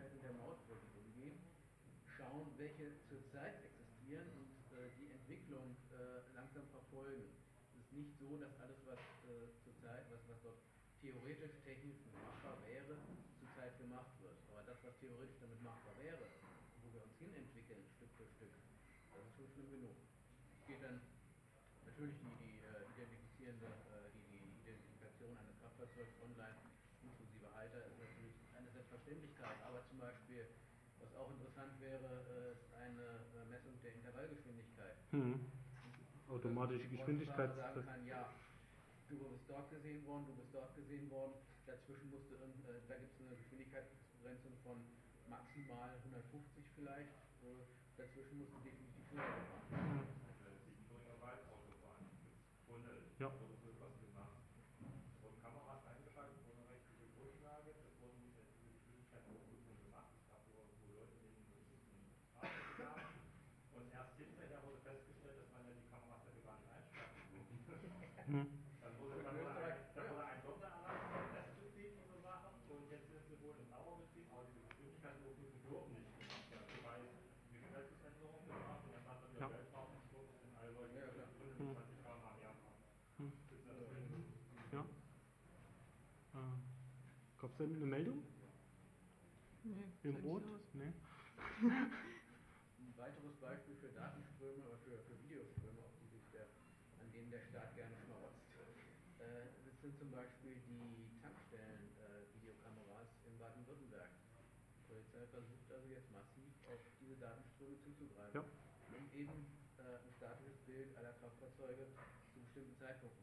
schauen, welche zurzeit existieren und äh, die Entwicklung äh, langsam verfolgen. Es ist nicht so, dass alles, was äh, zurzeit, was, was dort theoretisch technisch machbar wäre, zurzeit gemacht wird. Aber das, was theoretisch damit machbar wäre, wo wir uns hinentwickeln, Stück für Stück, das ist schon schlimm genug. Es geht dann Natürlich die, die äh, identifizierende, äh, die, die Identifikation eines Kraftfahrzeugs online inklusive Alter ist natürlich eine Selbstverständlichkeit, aber zum Beispiel, was auch interessant wäre, äh, ist eine äh, Messung der Intervallgeschwindigkeit. Hm, automatische sagen kann, ja, du bist dort gesehen worden, du bist dort gesehen worden, dazwischen musste, irgend- äh, da gibt es eine Geschwindigkeitsbegrenzung von maximal 150 vielleicht, äh, dazwischen musst du definitiv höher fahren. Siebentunger Waldautobahn mit Tunnel. Ja. Da wurde so etwas gemacht. Es wurden Kameras eingeschaltet, ohne rechtliche Grundlage. Es wurden äh, diese Geschwindigkeitsüberprüfungen gemacht. Es gab wo, wo Leute neben bestimmten Straßen kamen. Und erst hinterher wurde festgestellt, dass man ja die Kameras dafür gar nicht einschalten konnte. Hm. Dann wurde, dann wurde, ein, dann wurde ein Sonderanlass denn eine Meldung? Nee, In Rot? Nee. Ein weiteres Beispiel für Datenströme oder für, für Videoströme, auf die sich der, an denen der Staat gerne schmarotzt. Äh, das sind zum Beispiel die Tankstellen-Videokameras in Baden-Württemberg. Die Polizei versucht also jetzt massiv auf diese Datenströme zuzugreifen, Ja. um eben äh, ein statisches Bild aller Kraftfahrzeuge zu bestimmten Zeitpunkten zu bekommen. Ja.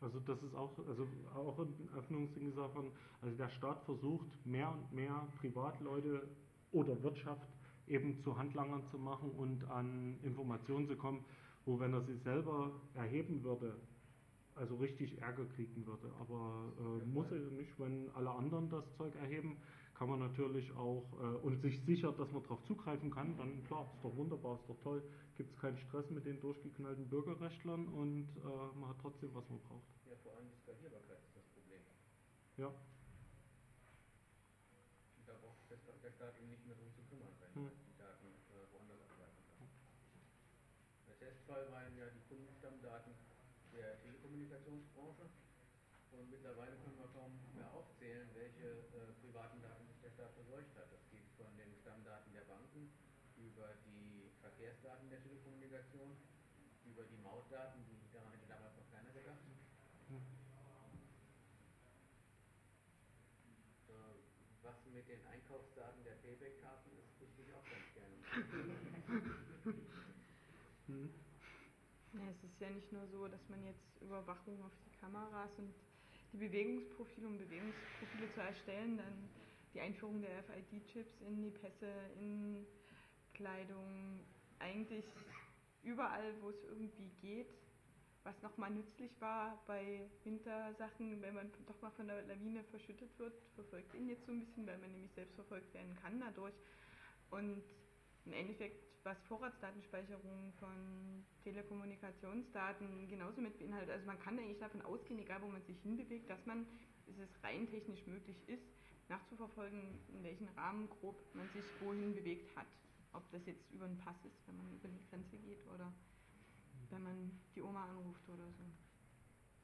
Also das ist auch, also auch ein Öffnungsding davon, also der Staat versucht mehr und mehr Privatleute oder Wirtschaft eben zu Handlangern zu machen und an Informationen zu kommen, wo wenn er sie selber erheben würde, also richtig Ärger kriegen würde. Aber äh, muss er nicht, wenn alle anderen das Zeug erheben, kann man natürlich auch äh, und sich sichert, dass man darauf zugreifen kann, dann klar, ist doch wunderbar, ist doch toll, gibt es keinen Stress mit den durchgeknallten Bürgerrechtlern und äh, man hat trotzdem, was man braucht. Ja, vor allem die Skalierbarkeit ist das Problem. Ja. Da braucht sich der Staat- der Staat eben nicht mehr drum zu kümmern, wenn Hm. die Daten äh, woanders abgreifen kann. Der Testfall waren ja die Kundenstammdaten der Telekommunikationsbranche. Und mittlerweile können wir kaum mehr aufzählen, welche äh, privaten Daten Staat verseucht hat. Das geht von den Stammdaten der Banken über die Verkehrsdaten der Telekommunikation, über die Mautdaten, die daran hätte damals noch keiner gedacht. Äh, Was mit den Einkaufsdaten der Payback-Karten ist, wüsste ich auch ganz gerne. Ja, es ist ja nicht nur so, dass man jetzt Überwachung auf die Kameras und die Bewegungsprofile, um Bewegungsprofile zu erstellen, dann die Einführung der FID-Chips in die Pässe, in Kleidung, eigentlich überall, wo es irgendwie geht, was nochmal nützlich war bei Wintersachen, wenn man doch mal von der Lawine verschüttet wird, verfolgt ihn jetzt so ein bisschen, weil man nämlich selbst verfolgt werden kann dadurch. Und im Endeffekt, was Vorratsdatenspeicherung von Telekommunikationsdaten genauso mit beinhaltet, also man kann eigentlich davon ausgehen, egal wo man sich hinbewegt, dass man, dass es rein technisch möglich ist, nachzuverfolgen, in welchem Rahmen grob man sich wohin bewegt hat. Ob das jetzt über einen Pass ist, wenn man über die Grenze geht oder wenn man die Oma anruft oder so.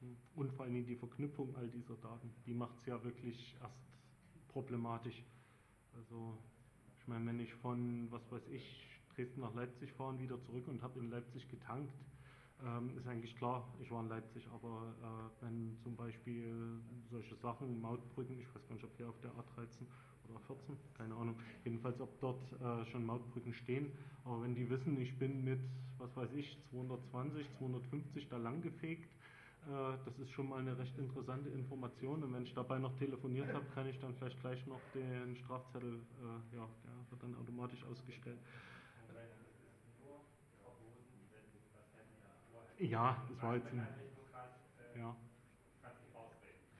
Hm. Und vor allem die Verknüpfung all dieser Daten, die macht es ja wirklich erst problematisch. Also ich meine, wenn ich von, was weiß ich, Dresden nach Leipzig fahre und wieder zurück und habe in Leipzig getankt, ähm, ist eigentlich klar, ich war in Leipzig, aber äh, wenn zum Beispiel solche Sachen, Mautbrücken, ich weiß gar nicht, ob hier auf der A13 oder A14, keine Ahnung, jedenfalls ob dort äh, schon Mautbrücken stehen, aber wenn die wissen, ich bin mit, was weiß ich, 220, 250 da lang gefegt, äh, das ist schon mal eine recht interessante Information und wenn ich dabei noch telefoniert habe, kann ich dann vielleicht gleich noch den Strafzettel, äh, ja, der wird dann automatisch ausgestellt. Ja, das war jetzt ein, ja. Ja,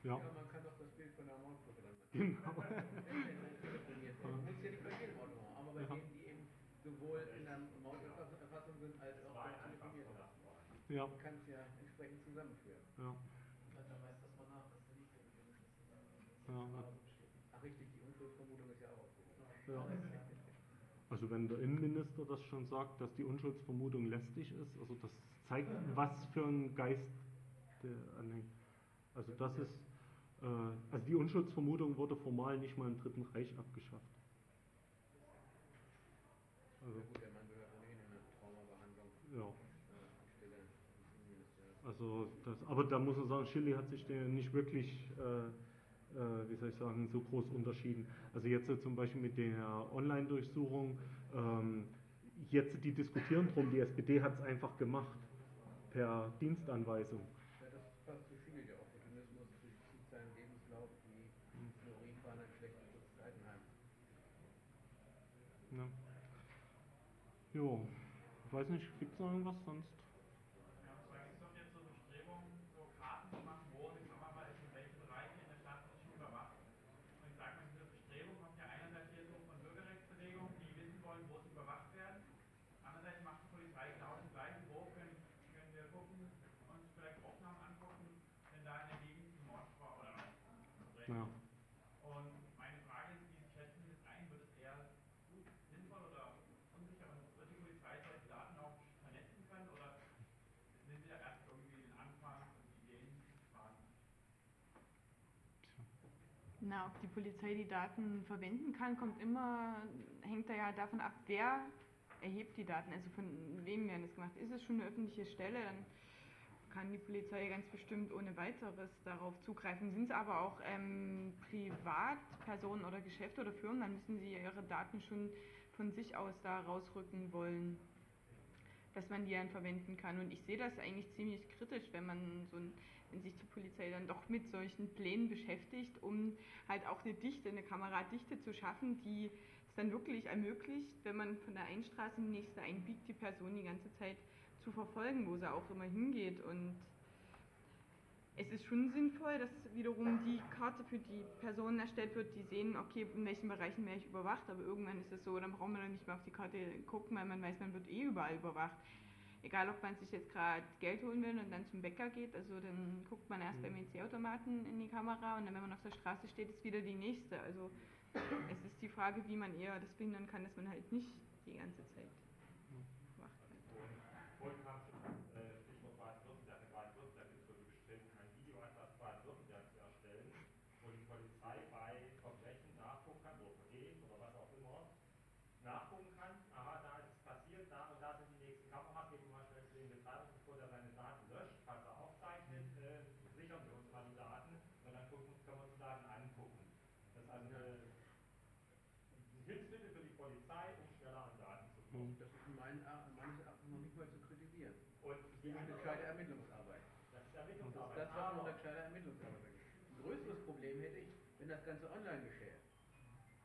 Ja, man kann doch das Bild von der Mautbrücke dann genau. telefoniert werden. Man muss ja nicht bei jedem Auto machen, aber bei Ja. denen, die eben sowohl in der Mauterfassung sind, als auch beim Telefonieren. Ja, Man kann es ja entsprechend zusammenführen. ja, Dann weiß das man nach, dass der nicht gewesen ist. ja. Ach richtig, die Unschuldsvermutung ist ja auch ja. Also wenn der Innenminister das schon sagt, dass die Unschuldsvermutung lästig ist, also das zeigt, was für ein Geist der anhängt. Also das ist, äh, also die Unschuldsvermutung wurde formal nicht mal im Dritten Reich abgeschafft. Also, Ja äh. Also das, aber da muss man sagen, Chile hat sich der nicht wirklich, äh, wie soll ich sagen, so groß unterschieden. Also jetzt äh, zum Beispiel mit der Online-Durchsuchung, ähm, jetzt die diskutieren drum, die SPD hat es einfach gemacht per Dienstanweisung. Ja, das passt zu viel. Der Opportunismus durchzieht seinen Lebenslauf wie Fluorinfahne ein schlechtes Altenheim. Ja. Jo, ich weiß nicht, gibt es noch irgendwas sonst? Ja, und zwar gibt es doch jetzt so Bestrebungen, so Karten zu machen, wo die Kamera ist und welche Bereiche in der Stadt sich überwacht. Und ich sage mal, diese Bestrebung kommt ja einerseits hier so von Bürgerrechtsbewegungen, die wissen wollen, wo sie überwacht werden. Andererseits macht die Polizei genau das Gleiche. Wo können, können wir gucken, uns vielleicht Aufnahmen angucken, wenn da in der Gegend ein Mord war oder was. Ja. Und meine Frage ist, wie schätzen Sie das ein? Wird es eher gut, sinnvoll oder unsicher? Und wird die Polizei solche Daten auch vernetzen können oder sind Sie da erst irgendwie den Anfang und Ideen fragen? Na, ob die Polizei die Daten verwenden kann, kommt immer, hängt da ja davon ab, wer erhebt die Daten, also von wem werden das gemacht. Ist es schon eine öffentliche Stelle, dann kann die Polizei ganz bestimmt ohne weiteres darauf zugreifen. Sind es aber auch ähm, Privatpersonen oder Geschäfte oder Firmen, dann müssen sie ihre Daten schon von sich aus da rausrücken wollen, dass man die dann verwenden kann. Und ich sehe das eigentlich ziemlich kritisch, wenn man so ein, wenn sich die Polizei dann doch mit solchen Plänen beschäftigt, um halt auch eine Dichte, eine Kameradichte zu schaffen, die es dann wirklich ermöglicht, wenn man von der einen Straße in die nächste einbiegt, die Person die ganze Zeit zu verfolgen, wo sie auch immer hingeht. Und es ist schon sinnvoll, dass wiederum die Karte für die Personen erstellt wird, die sehen, okay, in welchen Bereichen werde ich überwacht, aber irgendwann ist es so, dann braucht man dann nicht mehr auf die Karte gucken, weil man weiß, man wird eh überall überwacht. Egal, ob man sich jetzt gerade Geld holen will und dann zum Bäcker geht, also dann guckt man erst mhm. beim EC-Automaten in die Kamera und dann, wenn man auf der Straße steht, ist wieder die nächste. Also es ist die Frage, wie man eher das behindern kann, dass man halt nicht die ganze Zeit wenn das Ganze online geschähe.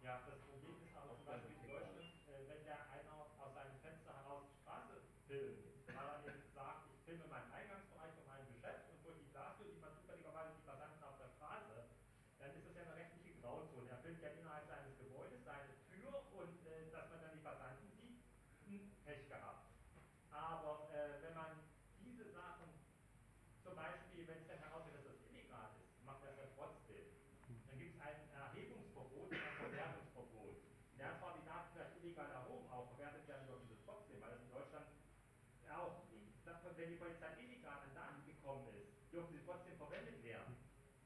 Ja, das Problem ist aber zum Beispiel in Deutschland, äh, wenn der einer aus seinem Fenster heraus die Straße filmt, weil er eben sagt, ich filme meinen Eingangsbereich von meinem Geschäft und durch die Glastür sieht man zufälligerweise die Passanten auf der Straße, dann ist das ja eine rechtliche Grauzone. Er filmt ja innerhalb seines Gebäudes seine Tür und äh, dass man dann die Passanten sieht, hm, Pech gehabt. Aber äh, wenn man diese Sachen, zum Beispiel, wenn es dann herausgeht, dass das illegal ist, macht er es ja trotzdem ein Erhebungsverbot und ein Verwertungsverbot. Der hat zwar die Daten vielleicht illegal erhoben, aber verwertet werden dürfen sie trotzdem, weil es in Deutschland auch, wenn die Polizei illegal an Daten gekommen ist, dürfen sie trotzdem verwendet werden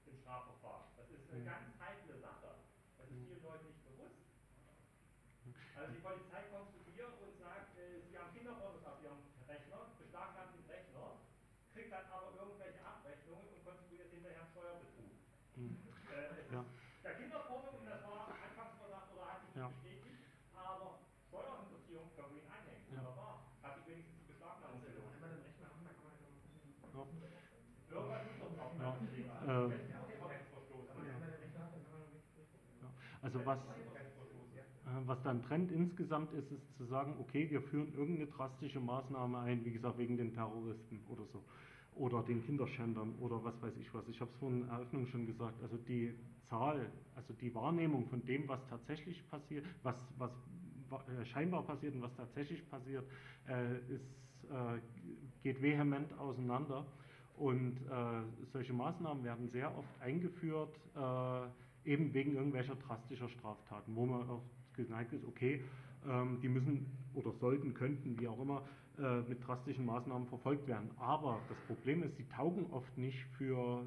im Strafverfahren. Das ist eine mhm. ganz heikle Sache. Das ist vielen Leuten nicht bewusst. Also die Polizei kommt zu dir und sagt, äh, sie haben Kinderfotos auf ihrem Rechner, beschlagnahmt den Rechner, kriegt dann aber irgendwelche Abrechnungen und konstruiert hinterher einen Steuerbetrug. Mhm. Äh, ja. Der Kinderporno, und das war anfangs gesagt oder hat sich ja. bestätigt, aber Steuerhinterziehung können wir ihn einhängen. Ja. Wunderbar. Hat sich wenigstens die Beschlagnahmung also, gelohnt. Einmal den Rechner haben, dann kann man ja ja. Irgendwas muss doch auch ja. Äh, also was, äh, was dann Trend insgesamt ist, ist zu sagen, okay, wir führen irgendeine drastische Maßnahme ein, wie gesagt, wegen den Terroristen oder so oder den Kinderschändern oder was weiß ich was. Ich habe es vorhin in der Eröffnung schon gesagt. Also die Zahl, also die Wahrnehmung von dem, was tatsächlich passiert, was, was äh, scheinbar passiert und was tatsächlich passiert, äh, ist, äh, geht vehement auseinander. Und äh, solche Maßnahmen werden sehr oft eingeführt, äh, eben wegen irgendwelcher drastischer Straftaten, wo man auch geneigt ist, okay, ähm, die müssen oder sollten, könnten, wie auch immer, äh, mit drastischen Maßnahmen verfolgt werden. Aber das Problem ist, sie taugen oft nicht für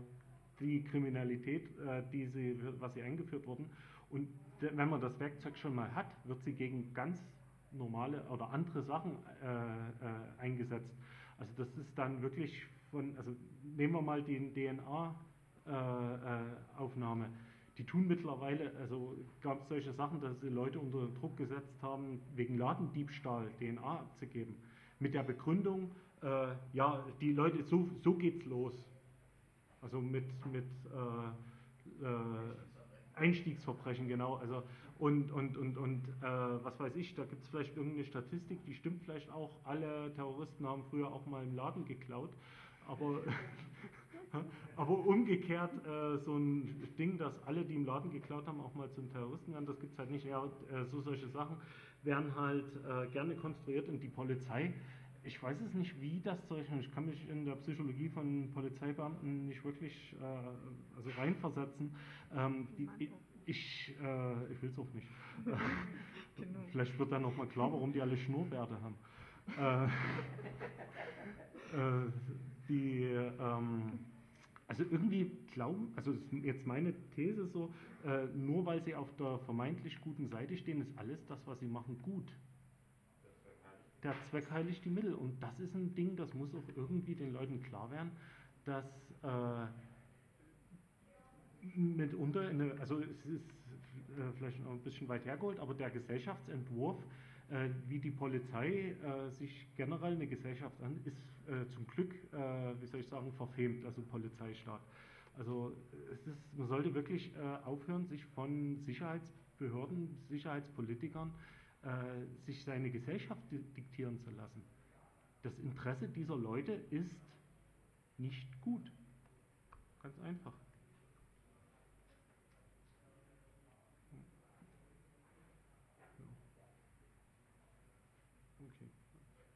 die Kriminalität, äh, die sie, was sie eingeführt wurden. Und wenn man das Werkzeug schon mal hat, wird sie gegen ganz normale oder andere Sachen äh, äh, eingesetzt. Also das ist dann wirklich von, also nehmen wir mal die DNA-Aufnahme. Die tun mittlerweile, also gab es solche Sachen, dass sie Leute unter Druck gesetzt haben, wegen Ladendiebstahl DNA abzugeben mit der Begründung, äh, ja, die Leute, so, so geht's los. Also mit, mit äh, äh, Einstiegsverbrechen, genau. Also und, und, und, und äh, was weiß ich, da gibt es vielleicht irgendeine Statistik, die stimmt vielleicht auch, alle Terroristen haben früher auch mal im Laden geklaut. Aber, aber umgekehrt äh, so ein Ding, dass alle, die im Laden geklaut haben, auch mal zum Terroristen werden, das gibt es halt nicht. Ja, äh, so solche Sachen werden halt äh, gerne konstruiert und die Polizei, ich weiß es nicht, wie das Zeug, ich kann mich in der Psychologie von Polizeibeamten nicht wirklich äh, also reinversetzen. Ähm, die, ich äh, ich will es auch nicht. genau. Vielleicht wird dann nochmal klar, warum die alle Schnurrbärte haben. Äh, äh, die, ähm, also irgendwie glauben, also ist jetzt meine These so, äh, nur weil sie auf der vermeintlich guten Seite stehen, ist alles das, was sie machen, gut. Der Zweck heiligt die Mittel. Und das ist ein Ding, das muss auch irgendwie den Leuten klar werden, dass äh, mitunter, eine, also es ist äh, vielleicht noch ein bisschen weit hergeholt, aber der Gesellschaftsentwurf, äh, wie die Polizei äh, sich generell eine Gesellschaft an, ist äh, zum Glück, äh, wie soll ich sagen, verfemt, also Polizeistaat. Also es ist, man sollte wirklich äh, aufhören, sich von Sicherheitsbehörden, Sicherheitspolitikern sich seine Gesellschaft diktieren zu lassen. Das Interesse dieser Leute ist nicht gut. Ganz einfach.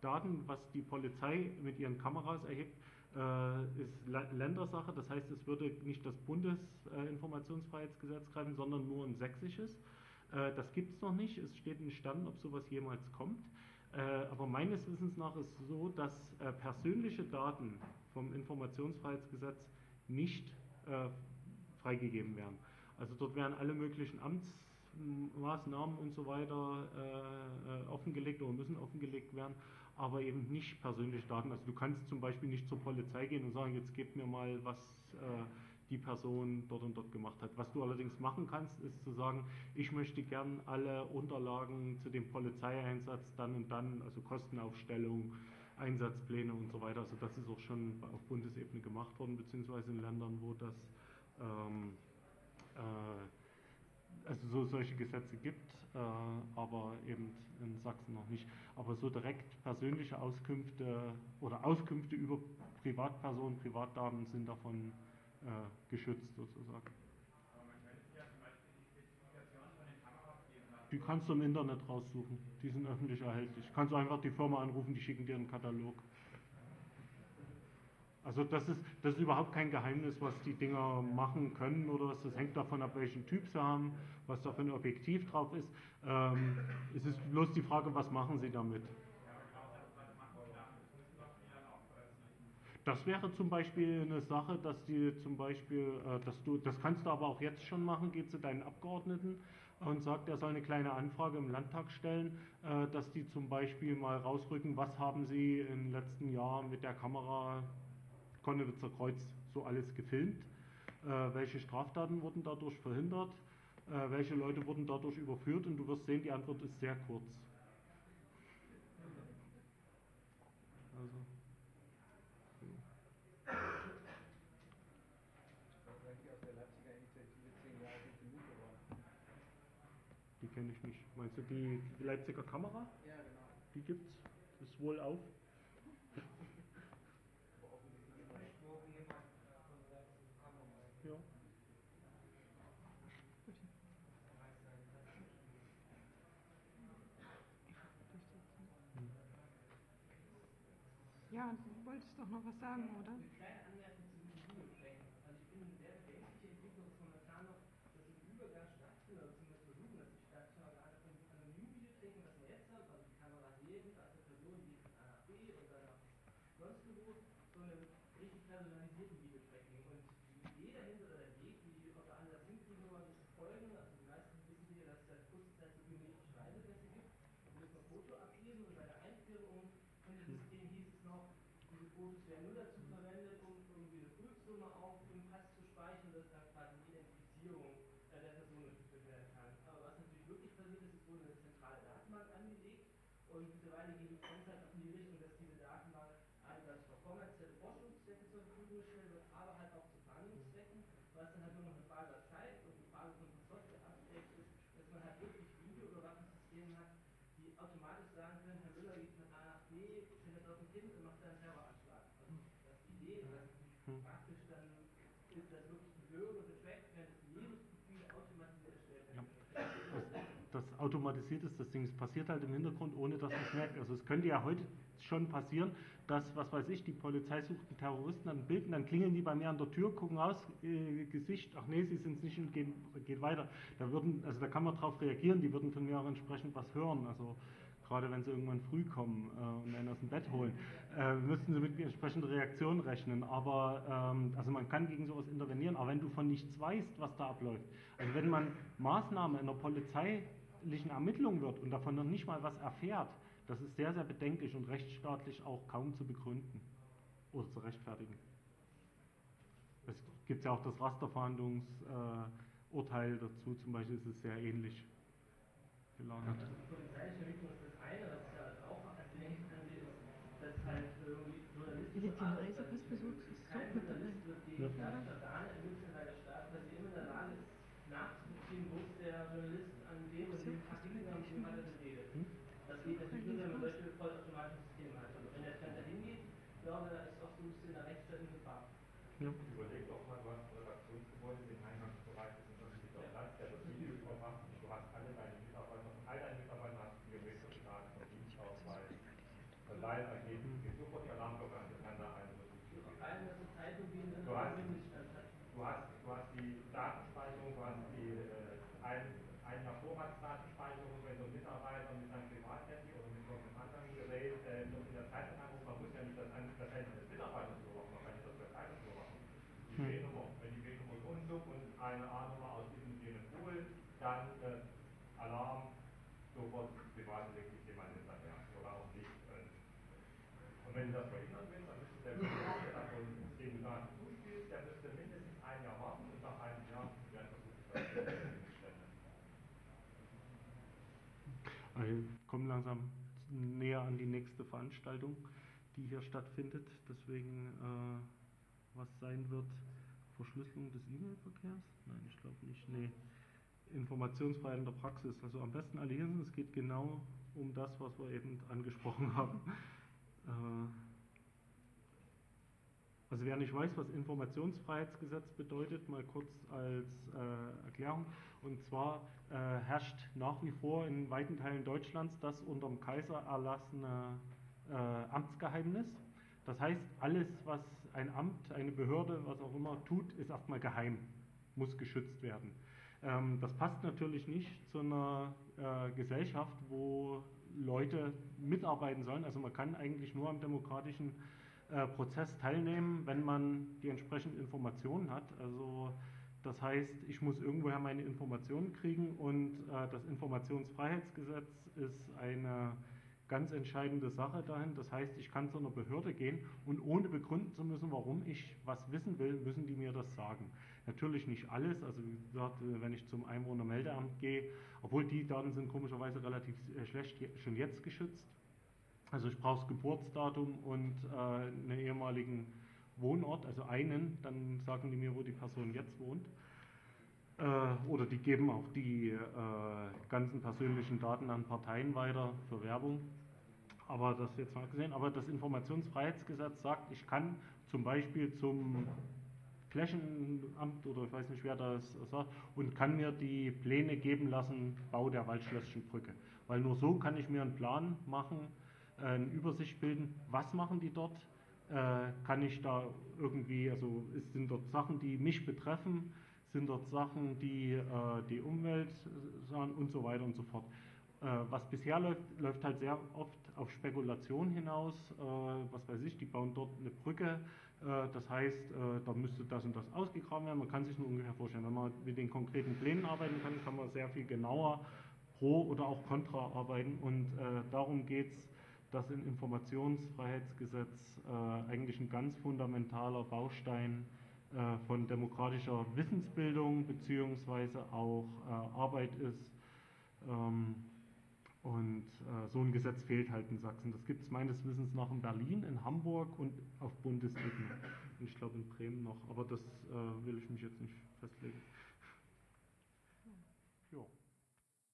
Daten, was die Polizei mit ihren Kameras erhebt, äh, ist Ländersache. Das heißt, es würde nicht das Bundesinformationsfreiheitsgesetz greifen, sondern nur ein sächsisches. Äh, das gibt es noch nicht. Es steht in Sternen, ob sowas jemals kommt. Äh, aber meines Wissens nach ist es so, dass persönliche Daten vom Informationsfreiheitsgesetz nicht freigegeben werden. Also dort werden alle möglichen Amtsmaßnahmen und so weiter offengelegt oder müssen offengelegt werden aber eben nicht persönliche Daten. Also du kannst zum Beispiel nicht zur Polizei gehen und sagen, jetzt gebt mir mal, was äh, die Person dort und dort gemacht hat. Was du allerdings machen kannst, ist zu sagen, ich möchte gern alle Unterlagen zu dem Polizeieinsatz dann und dann, also Kostenaufstellung, Einsatzpläne und so weiter. Also das ist auch schon auf Bundesebene gemacht worden, beziehungsweise in Ländern, wo das ähm, äh, also so solche Gesetze gibt, äh, aber eben in Sachsen noch nicht. Aber so direkt persönliche Auskünfte oder Auskünfte über Privatpersonen, Privatdaten sind davon äh, geschützt sozusagen. Die kannst du im Internet raussuchen. Die sind öffentlich erhältlich. Kannst du einfach die Firma anrufen, die schicken dir einen Katalog. Also das ist, das ist überhaupt kein Geheimnis, was die Dinger machen können oder was. Das hängt davon ab, welchen Typ sie haben, was da für ein Objektiv drauf ist. Ähm, es ist bloß die Frage, was machen sie damit. Das wäre zum Beispiel eine Sache, dass die zum Beispiel, äh, dass du, das kannst du aber auch jetzt schon machen, geh zu deinen Abgeordneten und sagt, er soll eine kleine Anfrage im Landtag stellen, äh, dass die zum Beispiel mal rausrücken, was haben sie im letzten Jahr mit der Kamera Konnewitzer Kreuz so alles gefilmt, äh, welche Straftaten wurden dadurch verhindert, äh, welche Leute wurden dadurch überführt und du wirst sehen, die Antwort ist sehr kurz. Also, Die kenne ich nicht. Meinst du die, die Leipziger Kamera? Ja, genau. Die gibt's. Ist wohl auf. Ja, du wolltest doch noch was sagen, oder? Eine kleine Anmerkung zu diesem Videotraining. Also ich finde eine sehr bedenkliche Entwicklung ist momentan noch, dass im Übergang stattfindet, oder zumindest versuchen, dass die stattfindet, gerade von anonymen Videotraining, was wir jetzt haben, also die Kamera heben, da ist eine Person, die von A nach B und dann nach sonst wo, so einem richtig personalisierten Videotracking. Und die Idee dahinter oder der Weg, wie auf der anderen hinkriegen wollen, ist folgende. Also die meisten wissen hier, dass es seit kurzer Zeit so biometrische Reisepässe gibt. Da muss man ein Foto abgeben und bei der Einführung von dem System hieß es noch, diese Fotos werden nur dazu verwendet, um irgendwie eine Prüfsumme auf dem Pass zu speichern, dass dann quasi die Identifizierung äh, der Person durchgeführt werden kann. Aber was natürlich wirklich passiert ist, es wurde eine zentrale Datenbank angelegt und mittlerweile geht die Trends halt auch in die Richtung, dass diese Datenbank einerseits für kommerzielle Forschungszwecke zur Verfügung gestellt wird, aber halt auch zu Verhandlungszwecken, was dann halt nur noch eine Frage der Zeit und eine Frage von Software-Updates ist, dass man halt wirklich Videoüberwachungssysteme hat, die automatisch sagen können, Herr Müller geht von A nach B, sendet auf ein Kind und macht dann einen Terroranschlag. Also das ist die Idee, und das ist praktisch dann automatisiert ist das Ding. Es passiert halt im Hintergrund, ohne dass man es merkt. Also es könnte ja heute schon passieren, dass, was weiß ich, die Polizei sucht einen Terroristen an Bild dann klingeln die bei mir an der Tür, gucken raus, äh, Gesicht, ach nee, sie sind es nicht und gehen, geht weiter. Da würden, also da kann man darauf reagieren, die würden von mir auch entsprechend was hören. Also gerade wenn sie irgendwann früh kommen äh, und einen aus dem Bett holen, äh, müssten sie mit entsprechender Reaktion rechnen. Aber ähm, also man kann gegen sowas intervenieren, aber wenn du von nichts weißt, was da abläuft, also wenn man Maßnahme in der polizeilichen Ermittlung wird und davon noch nicht mal was erfährt, das ist sehr, sehr bedenklich und rechtsstaatlich auch kaum zu begründen oder zu rechtfertigen. Es gibt ja auch das Rasterverhandlungsurteil äh, dazu, zum Beispiel ist es sehr ähnlich gelagert. Also die polizeiliche Ermittlung ist das eine, was ja auch erklären könnte, ist, dass halt irgendwie Journalisten kein Journalist wird gegen ja. Staatsverfahren ermittelt in einer Staat, dass sie immer in der Lage ist, nachzuvollziehen, wo ist der Journalist an dem und dem Tag hingegangen, mit dem hat er geredet. Das geht natürlich nur, wenn man solche vollautomatischen Systeme hat. Aber wenn der Trend da hingeht, glaube ich, da ist auch so ein bisschen der Rechtsstaat in Gefahr. Ja. Überleg doch mal, du hast Redaktionsgebäude im Eingangsbereich, das ist natürlich der Platz, der das Video überwacht. Du hast alle deine Mitarbeiter, all deine Mitarbeiter hast biometrische Daten vom Dienstausweis, Wahlergebnis, geht sofort die Alarmglocke an, kann da eine Vor allem, dass die Zeitung wie in Du hast, du hast, du hast die Datenspeicherung, du hast die äh, ein, ein Jahr Vorratsdatenspeicherung, wenn so ein Mitarbeiter mit seinem Privathandy oder mit so einem anderen Gerät äh, noch in der Zeitung anruft, man muss ja nicht das, das Handy des Mitarbeiters beobachten, man kann nicht das der Zeitung beobachten. Die Hm. B-Nummer, wenn die B-Nummer so und so und eine A-Nummer aus diesem und jenem Pool, dann äh, Alarm, sofort privat legt sich jemand hinterher oder auch nicht. Äh, Und wenn du das verhindern willst, dann müsste der Bürger, der davon den du Daten zuspielst, der müsste mindestens ein Jahr warten und nach einem Jahr werden versucht, das zu stellen. Also wir kommen langsam näher an die nächste Veranstaltung, die hier stattfindet. Deswegen, äh, was sein wird, Verschlüsselung des E-Mail-Verkehrs? Nein, ich glaube nicht. Nee. Informationsfreiheit in der Praxis. Also am besten alle hier sind. Es geht genau um das, was wir eben angesprochen haben. Äh, also wer nicht weiß, was Informationsfreiheitsgesetz bedeutet, mal kurz als äh, Erklärung. Und zwar äh, herrscht nach wie vor in weiten Teilen Deutschlands das unter dem Kaiser erlassene äh, Amtsgeheimnis. Das heißt, alles, was ein Amt, eine Behörde, was auch immer tut, ist erstmal geheim, muss geschützt werden. Ähm, das passt natürlich nicht zu einer äh, Gesellschaft, wo Leute mitarbeiten sollen. Also man kann eigentlich nur am demokratischen äh, Prozess teilnehmen, wenn man die entsprechenden Informationen hat. Also das heißt, ich muss irgendwoher meine Informationen kriegen und äh, das Informationsfreiheitsgesetz ist eine ganz entscheidende Sache dahin. Das heißt, ich kann zu einer Behörde gehen und ohne begründen zu müssen, warum ich was wissen will, müssen die mir das sagen. Natürlich nicht alles, also wie gesagt, wenn ich zum Einwohnermeldeamt gehe, obwohl die Daten sind komischerweise relativ äh, schlecht schon jetzt geschützt. Also ich brauche das Geburtsdatum und äh, einen ehemaligen Wohnort, also einen, dann sagen die mir, wo die Person jetzt wohnt. Äh, oder die geben auch die äh, ganzen persönlichen Daten an Parteien weiter für Werbung. Aber das jetzt mal gesehen. Aber das Informationsfreiheitsgesetz sagt, ich kann zum Beispiel zum Flächenamt oder ich weiß nicht, wer das sagt, und kann mir die Pläne geben lassen, Bau der Waldschlösschen Brücke. Weil nur so kann ich mir einen Plan machen, eine Übersicht bilden, was machen die dort, äh, kann ich da irgendwie, also sind dort Sachen, die mich betreffen, sind dort Sachen, die äh, die Umwelt sagen und so weiter und so fort. Äh, was bisher läuft, läuft halt sehr oft auf Spekulation hinaus. Äh, was weiß ich, die bauen dort eine Brücke. Äh, das heißt, äh, da müsste das und das ausgegraben werden. Man kann sich nur ungefähr vorstellen. Wenn man mit den konkreten Plänen arbeiten kann, kann man sehr viel genauer pro oder auch kontra arbeiten. Und äh, darum geht es, dass im Informationsfreiheitsgesetz äh, eigentlich ein ganz fundamentaler Baustein äh, von demokratischer Wissensbildung beziehungsweise auch äh, Arbeit ist. Ähm, und äh, so ein Gesetz fehlt halt in Sachsen. Das gibt es meines Wissens nach in Berlin, in Hamburg und auf Bundesebene. Und ich glaube in Bremen noch, aber das äh, will ich mich jetzt nicht festlegen.